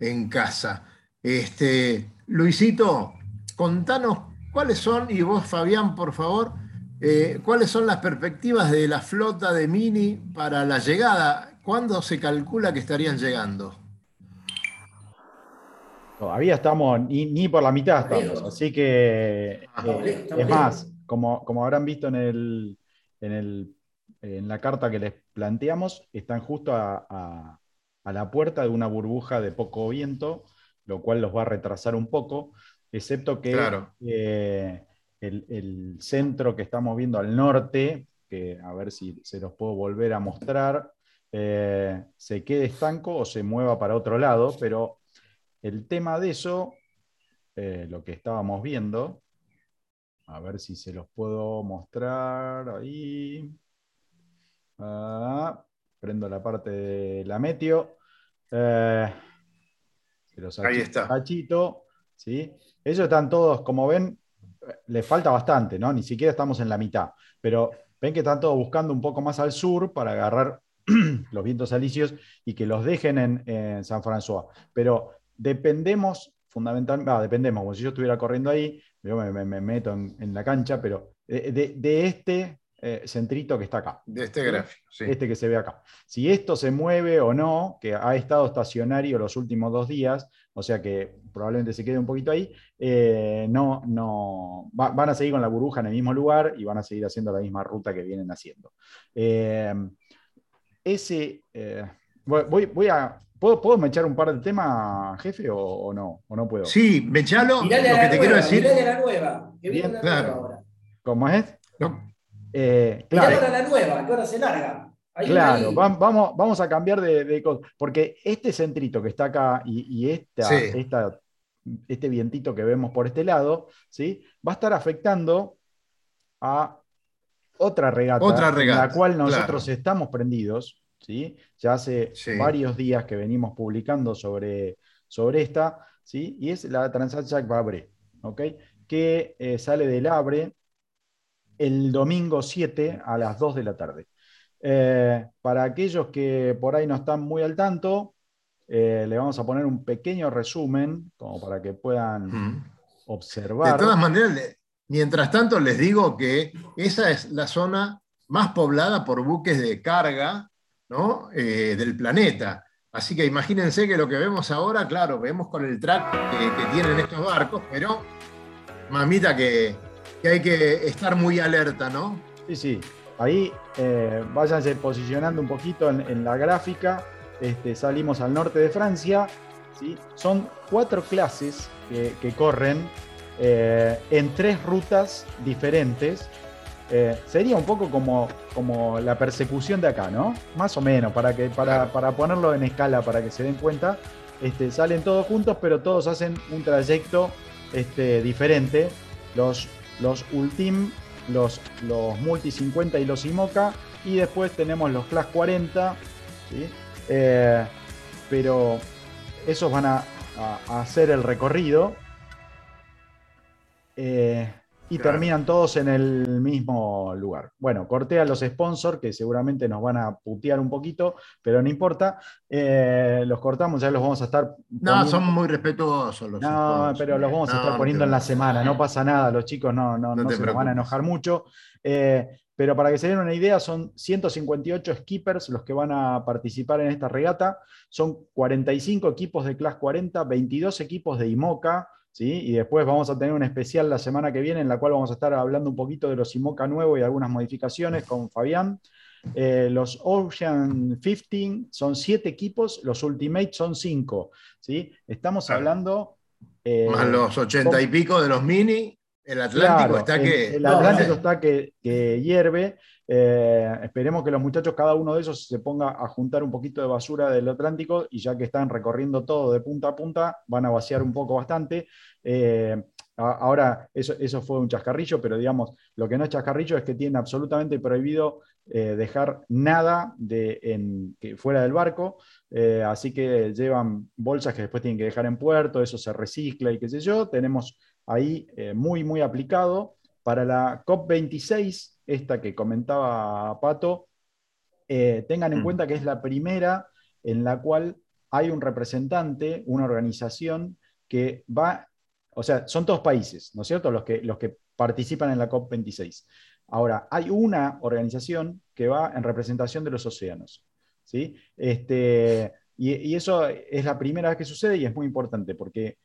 en casa. Este, Luisito, contanos cuáles son, y vos Fabián, por favor, eh, cuáles son las perspectivas de la flota de Mini para la llegada. ¿Cuándo se calcula que estarían llegando? Todavía estamos, ni, ni por la mitad estamos, así que Ah, eh, es más, como, como habrán visto en, el, en, el- en la carta que les planteamos, están justo a, a- a la puerta de una burbuja de poco viento, lo cual los va a retrasar un poco, excepto que Claro. eh, el, el centro que estamos viendo al norte, que a ver si se los puedo volver a mostrar, eh, se quede estanco o se mueva para otro lado, pero el tema de eso, eh, lo que estábamos viendo, a ver si se los puedo mostrar ahí. Ah, prendo la parte de la meteo. Eh, los Ahí está. achito, ¿sí? Ellos están todos, como ven, les falta bastante, ¿no? Ni siquiera estamos en la mitad, pero ven que están todos buscando un poco más al sur para agarrar los vientos alisios y que los dejen en, en San François. Pero dependemos fundamentalmente, ah, dependemos, como si yo estuviera corriendo ahí, yo me, me- me meto en, en la cancha, pero de, de- de este eh, centrito que está acá, De este gráfico, sí. este que se ve acá. Si esto se mueve o no, que ha estado estacionario los últimos dos días, o sea que probablemente se quede un poquito ahí, eh, no, no, va- van a seguir con la burbuja en el mismo lugar y van a seguir haciendo la misma ruta que vienen haciendo. Eh, ese, eh, voy, voy- a, ¿puedo, ¿puedo me echar un par de temas, jefe, o, o no? ¿O no puedo? Sí, Mechalo, lo Mirale a que la te quiero decir. mirale la nueva. Que viene Bien, una claro. nueva ahora. ¿Cómo es? no, Eh, claro. ahora la nueva, que ahora se larga. Ahí, Claro, ahí. vamos, vamos a cambiar de, de cosa. Porque este centrito que está acá y, y esta, Sí. esta- este vientito que vemos por este lado, ¿sí? va a estar afectando a otra regata, Otra en regata, la cual nosotros claro. estamos prendidos. ¿sí? Ya hace Sí. varios días que venimos publicando sobre, sobre esta, ¿sí? y es la Transat Jacques Vabre, ¿ok? que eh, sale del Abre el domingo 7 a las 2 de la tarde. Eh, para aquellos que por ahí no están muy al tanto, eh, le vamos a poner un pequeño resumen, como para que puedan Mm. De observar. todas maneras, mientras tanto les digo que esa es la zona más poblada por buques de carga ¿no? Eh, del planeta. Así que imagínense que lo que vemos ahora, claro, vemos con el track que, que tienen estos barcos, pero mamita que, que hay que estar muy alerta, ¿no? Sí, sí. Ahí eh, váyanse posicionando un poquito en, en la gráfica. Este, salimos al norte de Francia. ¿sí? Son cuatro clases que, que corren eh, en tres rutas diferentes. Eh, sería un poco como, como la persecución de acá, ¿no? Más o menos, para, que, para, para ponerlo en escala, para que se den cuenta. Este, salen todos juntos, pero todos hacen un trayecto este, diferente. Los, los Ultim, los, los Multi 50 y los IMOCA. Y después tenemos los Class 40, ¿sí? Eh, pero esos van a, hacer el recorrido eh, y terminan todos en el mismo lugar. Bueno, corté a los sponsors que seguramente nos van a putear un poquito, pero no importa. Eh, los cortamos, ya los vamos a estar. No, son muy respetuosos los No, pero los vamos a estar poniendo en la semana, no pasa nada, los chicos no, no, no, se van a enojar mucho. Pero para que se den una idea, son 158 skippers los que van a participar en esta regata. Son 45 equipos de Class 40, 22 equipos de IMOCA, ¿sí? y después vamos a tener un especial la semana que viene en la cual vamos a estar hablando un poquito de los IMOCA nuevos y algunas modificaciones con Fabián. Eh, los Ocean 15 son 7 equipos, los Ultimate son 5. ¿sí? Estamos hablando... Eh, Más los 80 y pico de los mini. El Atlántico está que. El, Atlántico está que, hierve. Eh, esperemos que los muchachos, cada uno de esos, se ponga a juntar un poquito de basura del Atlántico y ya que están recorriendo todo de punta a punta, van a vaciar un poco bastante. Eh, ahora, eso, eso fue un chascarrillo, pero digamos, lo que no es chascarrillo es que tienen absolutamente prohibido eh, dejar nada de, en, fuera del barco, así que llevan bolsas que después tienen que dejar en puerto, eso se recicla y qué sé yo. Tenemos ahí eh, muy, muy aplicado. Para la COP26, esta que comentaba Pato, eh, tengan en mm. cuenta que es la primera en la cual hay un representante, una organización que va, o sea, son todos países, ¿no es cierto?, los que, los que participan en la COP26. Ahora, hay una organización que va en representación de los océanos. ¿sí? Este, y, eso es la primera vez que sucede y es muy importante porque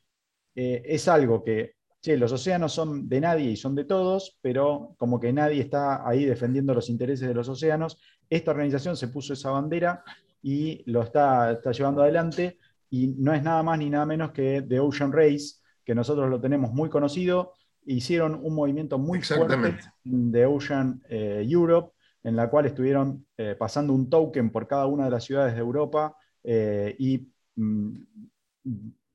eh, es algo que los océanos son de nadie y son de todos, pero como que nadie está ahí defendiendo los intereses de los océanos, esta organización se puso esa bandera y lo está, está llevando adelante y no es nada más ni nada menos que The Ocean Race, que nosotros lo tenemos muy conocido, hicieron un movimiento muy fuerte de Ocean eh, Europe, en la cual estuvieron eh, pasando un token por cada una de las ciudades de Europa eh, y mm,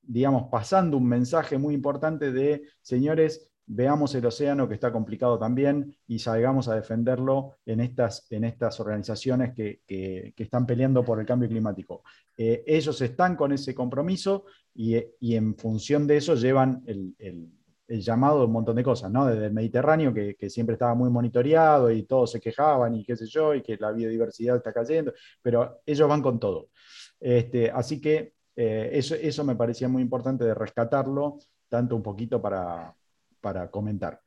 digamos, pasando un mensaje muy importante de, señores, veamos el océano que está complicado también y salgamos a defenderlo en estas, en estas organizaciones que, están peleando por el cambio climático. Eh, ellos están con ese compromiso y, en función de eso llevan el, llamado de un montón de cosas, ¿no? Desde el Mediterráneo, que, siempre estaba muy monitoreado y todos se quejaban y qué sé yo, y que la biodiversidad está cayendo, pero ellos van con todo. Este, así que eh, eso, eso me parecía muy importante de rescatarlo, tanto un poquito para, para comentar.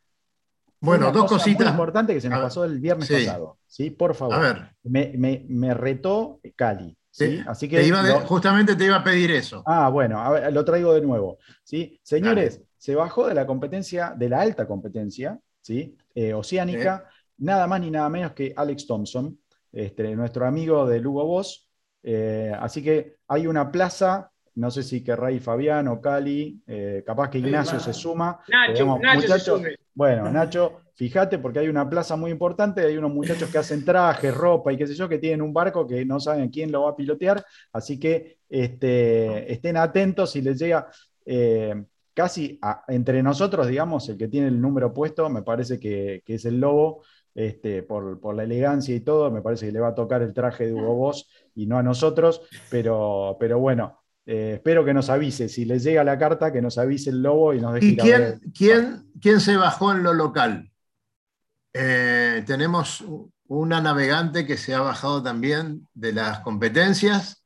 Bueno, dos cositas. Muy importante que se nos pasó el viernes pasado. ¿sí? Por favor. A ver. Me, me, me retó Cali. ¿sí? Así que justamente te iba a pedir eso. Ah, bueno, lo traigo de nuevo. ¿sí? Señores, se bajó de la competencia, de la alta competencia ¿sí? Eh, oceánica, nada más ni nada menos que Alex Thompson, este, nuestro amigo de Lugo Boss, eh, así que hay una plaza, no sé si querrá Fabián o Cali, eh, capaz que Ignacio se suma. Nacho, Nacho Bueno, Nacho, fíjate porque hay una plaza muy importante, hay unos muchachos que hacen traje, ropa y qué sé yo, que tienen un barco que no saben quién lo va a pilotear, así que este, estén atentos si les llega... Eh, casi entre nosotros, digamos, el que tiene el número puesto, me parece que, que es el Lobo, este, por, la elegancia y todo, me parece que le va a tocar el traje de Hugo Boss y no a nosotros, pero, pero bueno, eh, espero que nos avise, si les llega la carta, que nos avise el lobo y nos deje ¿Y quién, quién, quién, se bajó en lo local? Eh, tenemos una navegante que se ha bajado también de las competencias,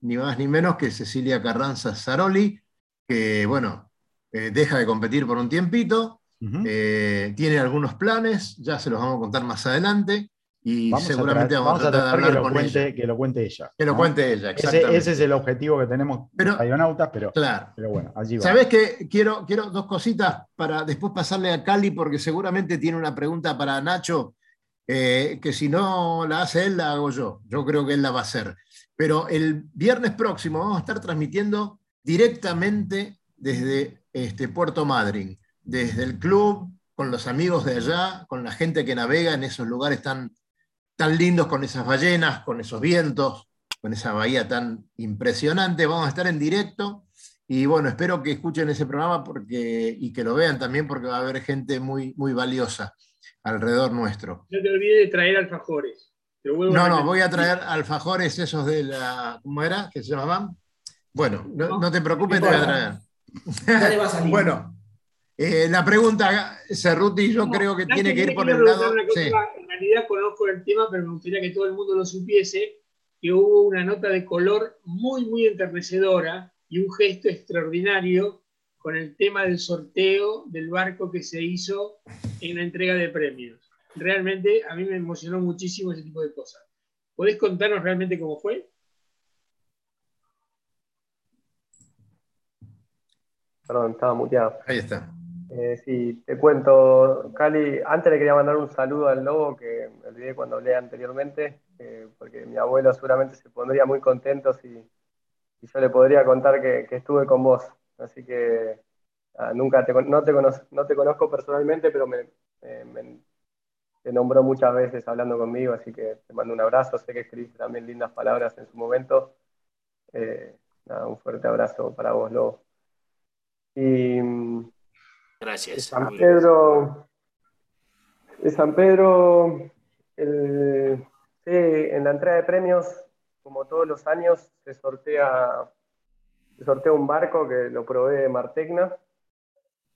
ni más ni menos que Cecilia Carranza Zaroli, que bueno, eh, deja de competir por un tiempito, tiene algunos planes, ya se los vamos a contar más adelante. Y seguramente vamos, a tratar, de hablar que lo, cuente, que lo cuente ella. Que lo cuente ella, ese, ese, es el objetivo que tenemos pero, aeronautas, pero, claro. pero bueno, allí va. ¿Sabés que quiero, quiero dos cositas para después pasarle a Cali, porque seguramente tiene una pregunta para Nacho, eh, que si no la hace él, la hago yo. Yo creo que él la va a hacer. Pero el viernes próximo vamos a estar transmitiendo directamente desde este, Puerto Madryn desde el club, con los amigos de allá, con la gente que navega en esos lugares tan, tan lindos, con esas ballenas, con esos vientos, con esa bahía tan impresionante. Vamos a estar en directo y bueno, espero que escuchen ese programa porque, y que lo vean también porque va a haber gente muy, muy valiosa alrededor nuestro. No te olvides de traer alfajores. No, no, voy a traer alfajores esos de la. ¿Cómo era? ¿Qué se llamaban? Bueno, no, te preocupes, te voy a traer. bueno, eh, la pregunta, Cerruti, yo creo que tiene que ir por el lado. En realidad conozco el tema, pero me gustaría que todo el mundo lo supiese, que hubo una nota de color muy, muy enternecedora y un gesto extraordinario con el tema del sorteo del barco que se hizo en la entrega de premios. Realmente a mí me emocionó muchísimo ese tipo de cosas. ¿Podés contarnos realmente cómo fue? Perdón, estaba muteado. Ahí está. Eh, sí, te cuento, Cali, antes le quería mandar un saludo al lobo que me olvidé cuando hablé anteriormente, eh, porque mi abuelo seguramente se pondría muy contento si, yo le podría contar que estuve con vos. Así que ah, nunca te, no, te no te conozco personalmente, pero me, te nombró muchas veces hablando conmigo, así que te mando un abrazo. Sé que escribiste también lindas palabras en su momento. Eh, un fuerte abrazo para vos, Lobo. Y, Gracias. San Pedro, San Pedro, en la entrega de premios, como todos los años, se sortea un barco que lo probé de Martecna,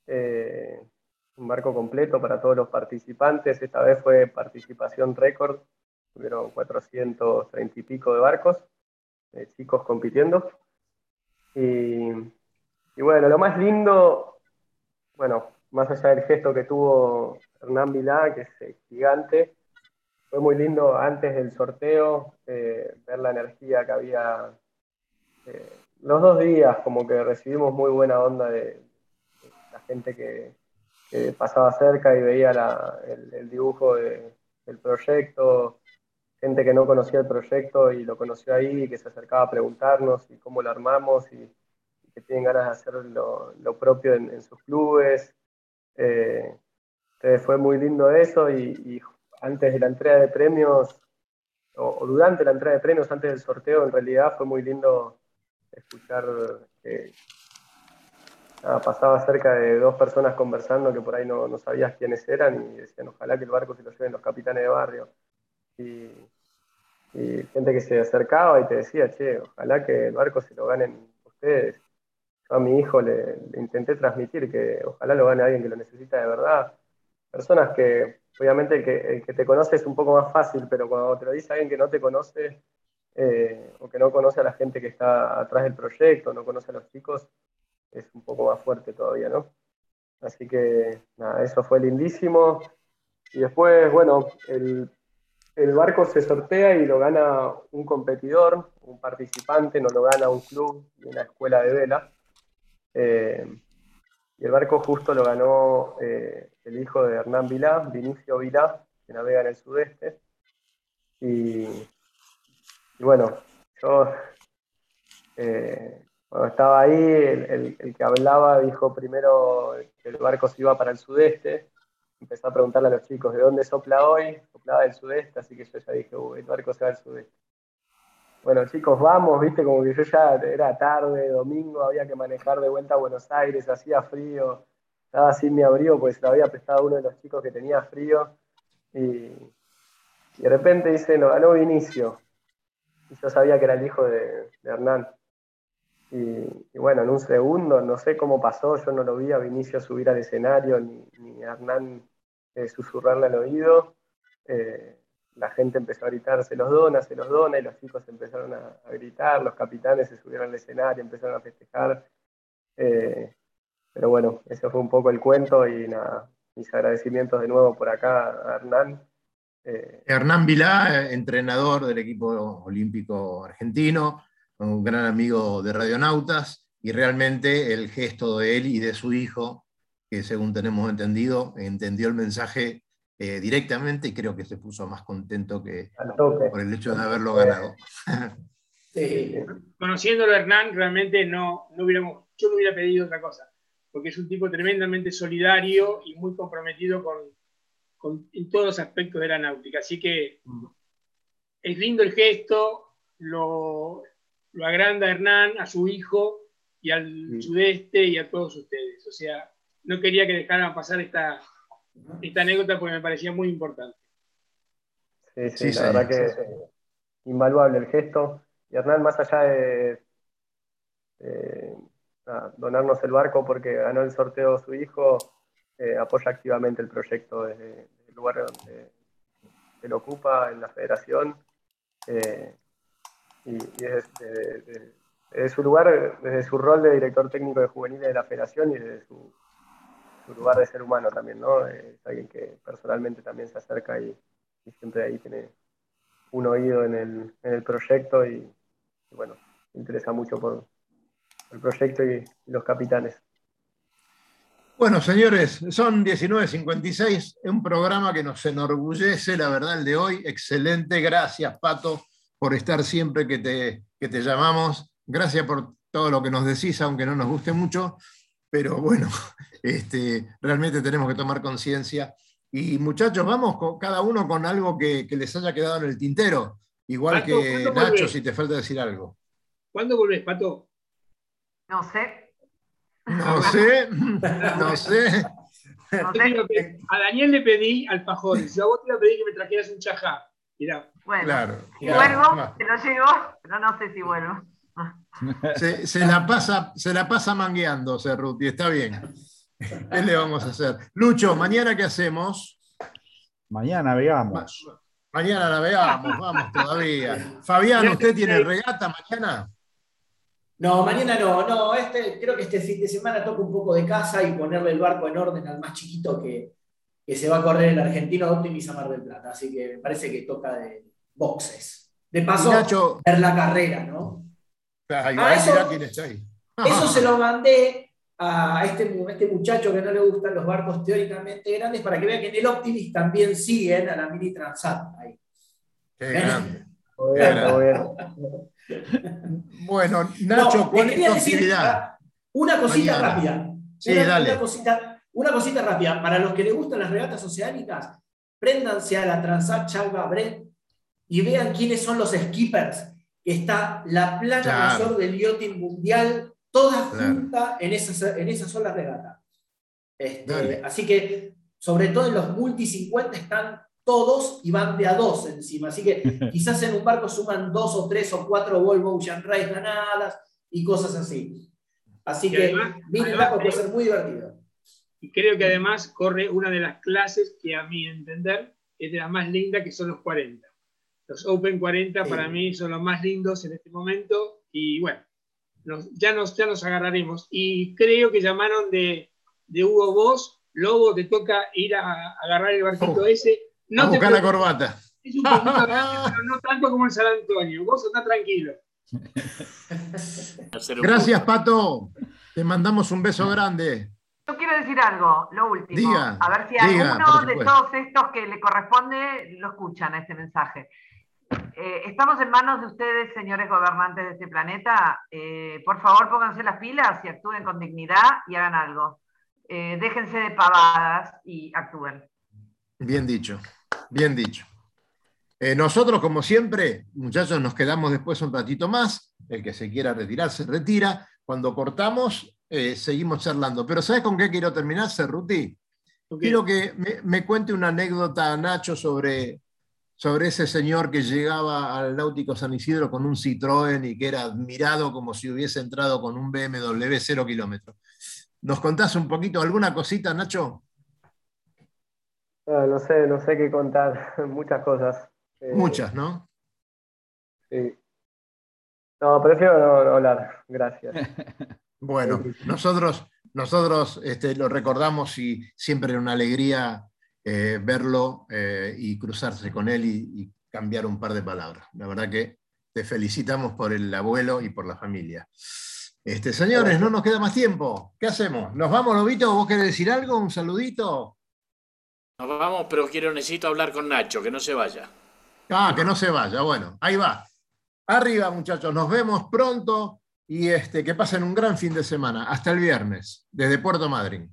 eh, un barco completo para todos los participantes. Esta vez fue participación récord, tuvieron 430 y pico de barcos, eh, chicos compitiendo. Y, bueno, lo más lindo, bueno, más allá del gesto que tuvo Hernán Vilá, que es eh, gigante, fue muy lindo antes del sorteo ver la energía que había los dos días como que recibimos muy buena onda de, la gente que, pasaba cerca y veía el, dibujo del proyecto, gente que no conocía el proyecto y lo conoció ahí que se acercaba a preguntarnos y cómo lo armamos y, que tienen ganas de hacer lo, propio en, sus clubes. Eh, fue muy lindo eso y, antes de la entrega de premios, o durante la entrega de premios, antes del sorteo, en realidad fue muy lindo escuchar que pasaba cerca de dos personas conversando que por ahí no, no, sabías quiénes eran y decían ojalá que el barco se lo lleven los capitanes de barrio. Y, gente que se acercaba y te decía, che, ojalá que el barco se lo ganen ustedes. Yo a mi hijo le, intenté transmitir que ojalá lo gane alguien que lo necesita de verdad. Personas que, obviamente, el que, el que te conoce es un poco más fácil, pero cuando te lo dice alguien que no te conoce, eh, o que no conoce a la gente que está atrás del proyecto, no conoce a los chicos, es un poco más fuerte todavía, ¿no? Así que nada, eso fue lindísimo. Y después, bueno, el, barco se sortea y lo gana un competidor, un participante, no lo gana un club y una escuela de vela. Eh, y el barco justo lo ganó eh, el hijo de Hernán Vilá, Vinicio Vilá, que navega en el sudeste. Y bueno, yo eh, cuando estaba ahí, el, que hablaba dijo primero que el barco se iba para el sudeste. Empezó a preguntarle a los chicos de dónde sopla hoy, soplaba del sudeste, así que yo ya dije, el barco se va al sudeste. Bueno, chicos, vamos, viste, como que yo ya era tarde, domingo, había que manejar de vuelta a Buenos Aires, hacía frío, estaba sin mi abrigo, pues lo había prestado uno de los chicos que tenía frío. Y, de repente dice, no, ganó Vinicio yo sabía que era el hijo de, Hernán. Y, bueno, en un segundo, no sé cómo pasó, yo no lo vi a Vinicio subir al escenario, ni, a Hernán eh, susurrarle al oído. Eh, la gente empezó a gritar, se los dona, se los dona, y los chicos empezaron a, gritar, los capitanes se subieron al escenario, empezaron a festejar. Eh, pero bueno, ese fue un poco el cuento y nada, mis agradecimientos de nuevo por acá a Hernán eh, Hernán Vilá, entrenador del equipo olímpico argentino, un gran amigo de Radionautas, y realmente el gesto de él y de su hijo, que según tenemos entendido, entendió el mensaje eh, directamente y creo que se puso más contento que por el hecho de haberlo ganado. Conociéndolo a Hernán, realmente no, no hubiéramos, yo no hubiera pedido otra cosa, porque es un tipo tremendamente solidario y muy comprometido con, en todos los aspectos de la náutica. Así que es lindo el gesto, lo, lo agranda Hernán a su hijo y al sudeste y a todos ustedes. O sea, no quería que dejaran pasar esta, esta anécdota porque me parecía muy importante. Sí, sí, la verdad que es invaluable el gesto. Y Hernán, más allá de donarnos el barco porque ganó el sorteo su hijo, eh, apoya activamente el proyecto desde, el lugar donde se lo ocupa en la federación. Eh, y, desde, su lugar, desde su rol de director técnico de juveniles de la federación y desde su, lugar de ser humano también, ¿no? Es alguien que personalmente también se acerca y, siempre ahí tiene un oído en el, en el proyecto y, bueno, interesa mucho por, el proyecto y, los capitanes. Bueno, señores, son 19.56, un programa que nos enorgullece, la verdad, el de hoy. Excelente, gracias, Pato, por estar siempre que te, que te llamamos. Gracias por todo lo que nos decís, aunque no nos guste mucho, pero bueno, este, realmente tenemos que tomar conciencia. Y muchachos, vamos con, cada uno con algo que, les haya quedado en el tintero, igual que Nacho, si te falta decir algo. ¿Cuándo volvés, Pato? No sé. No sé, no sé. A Daniel le pedí alfajores, yo a vos te iba a pedir que me trajeras un chajá. Mirá. Bueno, claro, si vuelvo, te lo llevo, pero no sé si vuelvo. Se, la pasa, se la pasa mangueando, Cerruti, está bien. ¿Qué le vamos a hacer? Lucho, ¿mañana qué hacemos? Mañana veamos. mañana la veamos, vamos todavía. Fabián, ¿usted tiene regata mañana? No, mañana no, no, este, creo que este fin de semana toca un poco de casa y ponerle el barco en orden al más chiquito que, se va a correr el argentino Optimisa Mar del Plata. Así que me parece que toca de boxes. De paso, ver la carrera, ¿no? Ah, eso, quién está ahí. eso se lo mandé a este, este muchacho que no le gustan los barcos teóricamente grandes para que vea que en el Optimis también siguen a la Mini Transat. Ahí. Qué grande. Bueno, Nacho, ¿cuál es tu actividad? Una cosita rápida. Sí, una, dale. Una cosita, una cosita rápida. Para los que les gustan las regatas oceánicas, préndanse a la Transat Chalva Brett y vean quiénes son los skippers. Está la plana mayor del yachting mundial, toda junta en esa, en esa sola regata. Este, así que, sobre todo en los multi 50 están todos y van de a dos encima. Así que quizás en un barco suman dos o tres o cuatro Volvo Ocean Race ganadas y cosas así. Así que el barco puede ser muy divertido. Y creo que además corre una de las clases que a mi entender es de las más lindas, que son los 40. Los Open 40 para mí son los más lindos en este momento y bueno, ya, nos, ya nos agarraremos. Y creo que llamaron de, de Hugo Boss, Lobo, te toca ir a, agarrar el barquito oh. ese no buscar la corbata. Es un poquito grande, pero no tanto como en San Antonio. Vos andás tranquilo. Gracias, Pato. Te mandamos un beso grande. Yo quiero decir algo, lo último. a ver si alguno de todos estos que le corresponde lo escuchan a este mensaje. Eh, estamos en manos de ustedes, señores gobernantes de este planeta. Eh, por favor, pónganse las pilas y actúen con dignidad y hagan algo. Eh, déjense de pavadas y actúen. Bien dicho, bien dicho. Eh, nosotros, como siempre, muchachos, nos quedamos después un ratito más. El que se quiera retirar, se retira. Cuando cortamos, eh, seguimos charlando. Pero ¿sabes con qué quiero terminar, Cerruti? Quiero que me, cuente una anécdota, Nacho, sobre, sobre ese señor que llegaba al Náutico San Isidro con un Citroën y que era admirado como si hubiese entrado con un BMW cero kilómetros. ¿Nos contás un poquito alguna cosita, Nacho? No, sé, no sé qué contar, muchas cosas. Eh, Muchas, ¿no? Sí. No, prefiero no, hablar, gracias. bueno, nosotros, nosotros este, lo recordamos y siempre era una alegría eh, verlo eh, y cruzarse con él y, cambiar un par de palabras. La verdad que te felicitamos por el abuelo y por la familia. Este, señores, no nos queda más tiempo. ¿Qué hacemos? ¿Nos vamos, Lobito? ¿Vos querés decir algo? ¿Un saludito? Nos vamos, pero quiero, necesito hablar con Nacho, que no se vaya. Ah, que no se vaya. Bueno, ahí va. Arriba, muchachos, nos vemos pronto y este, que pasen un gran fin de semana. Hasta el viernes, desde Puerto Madryn.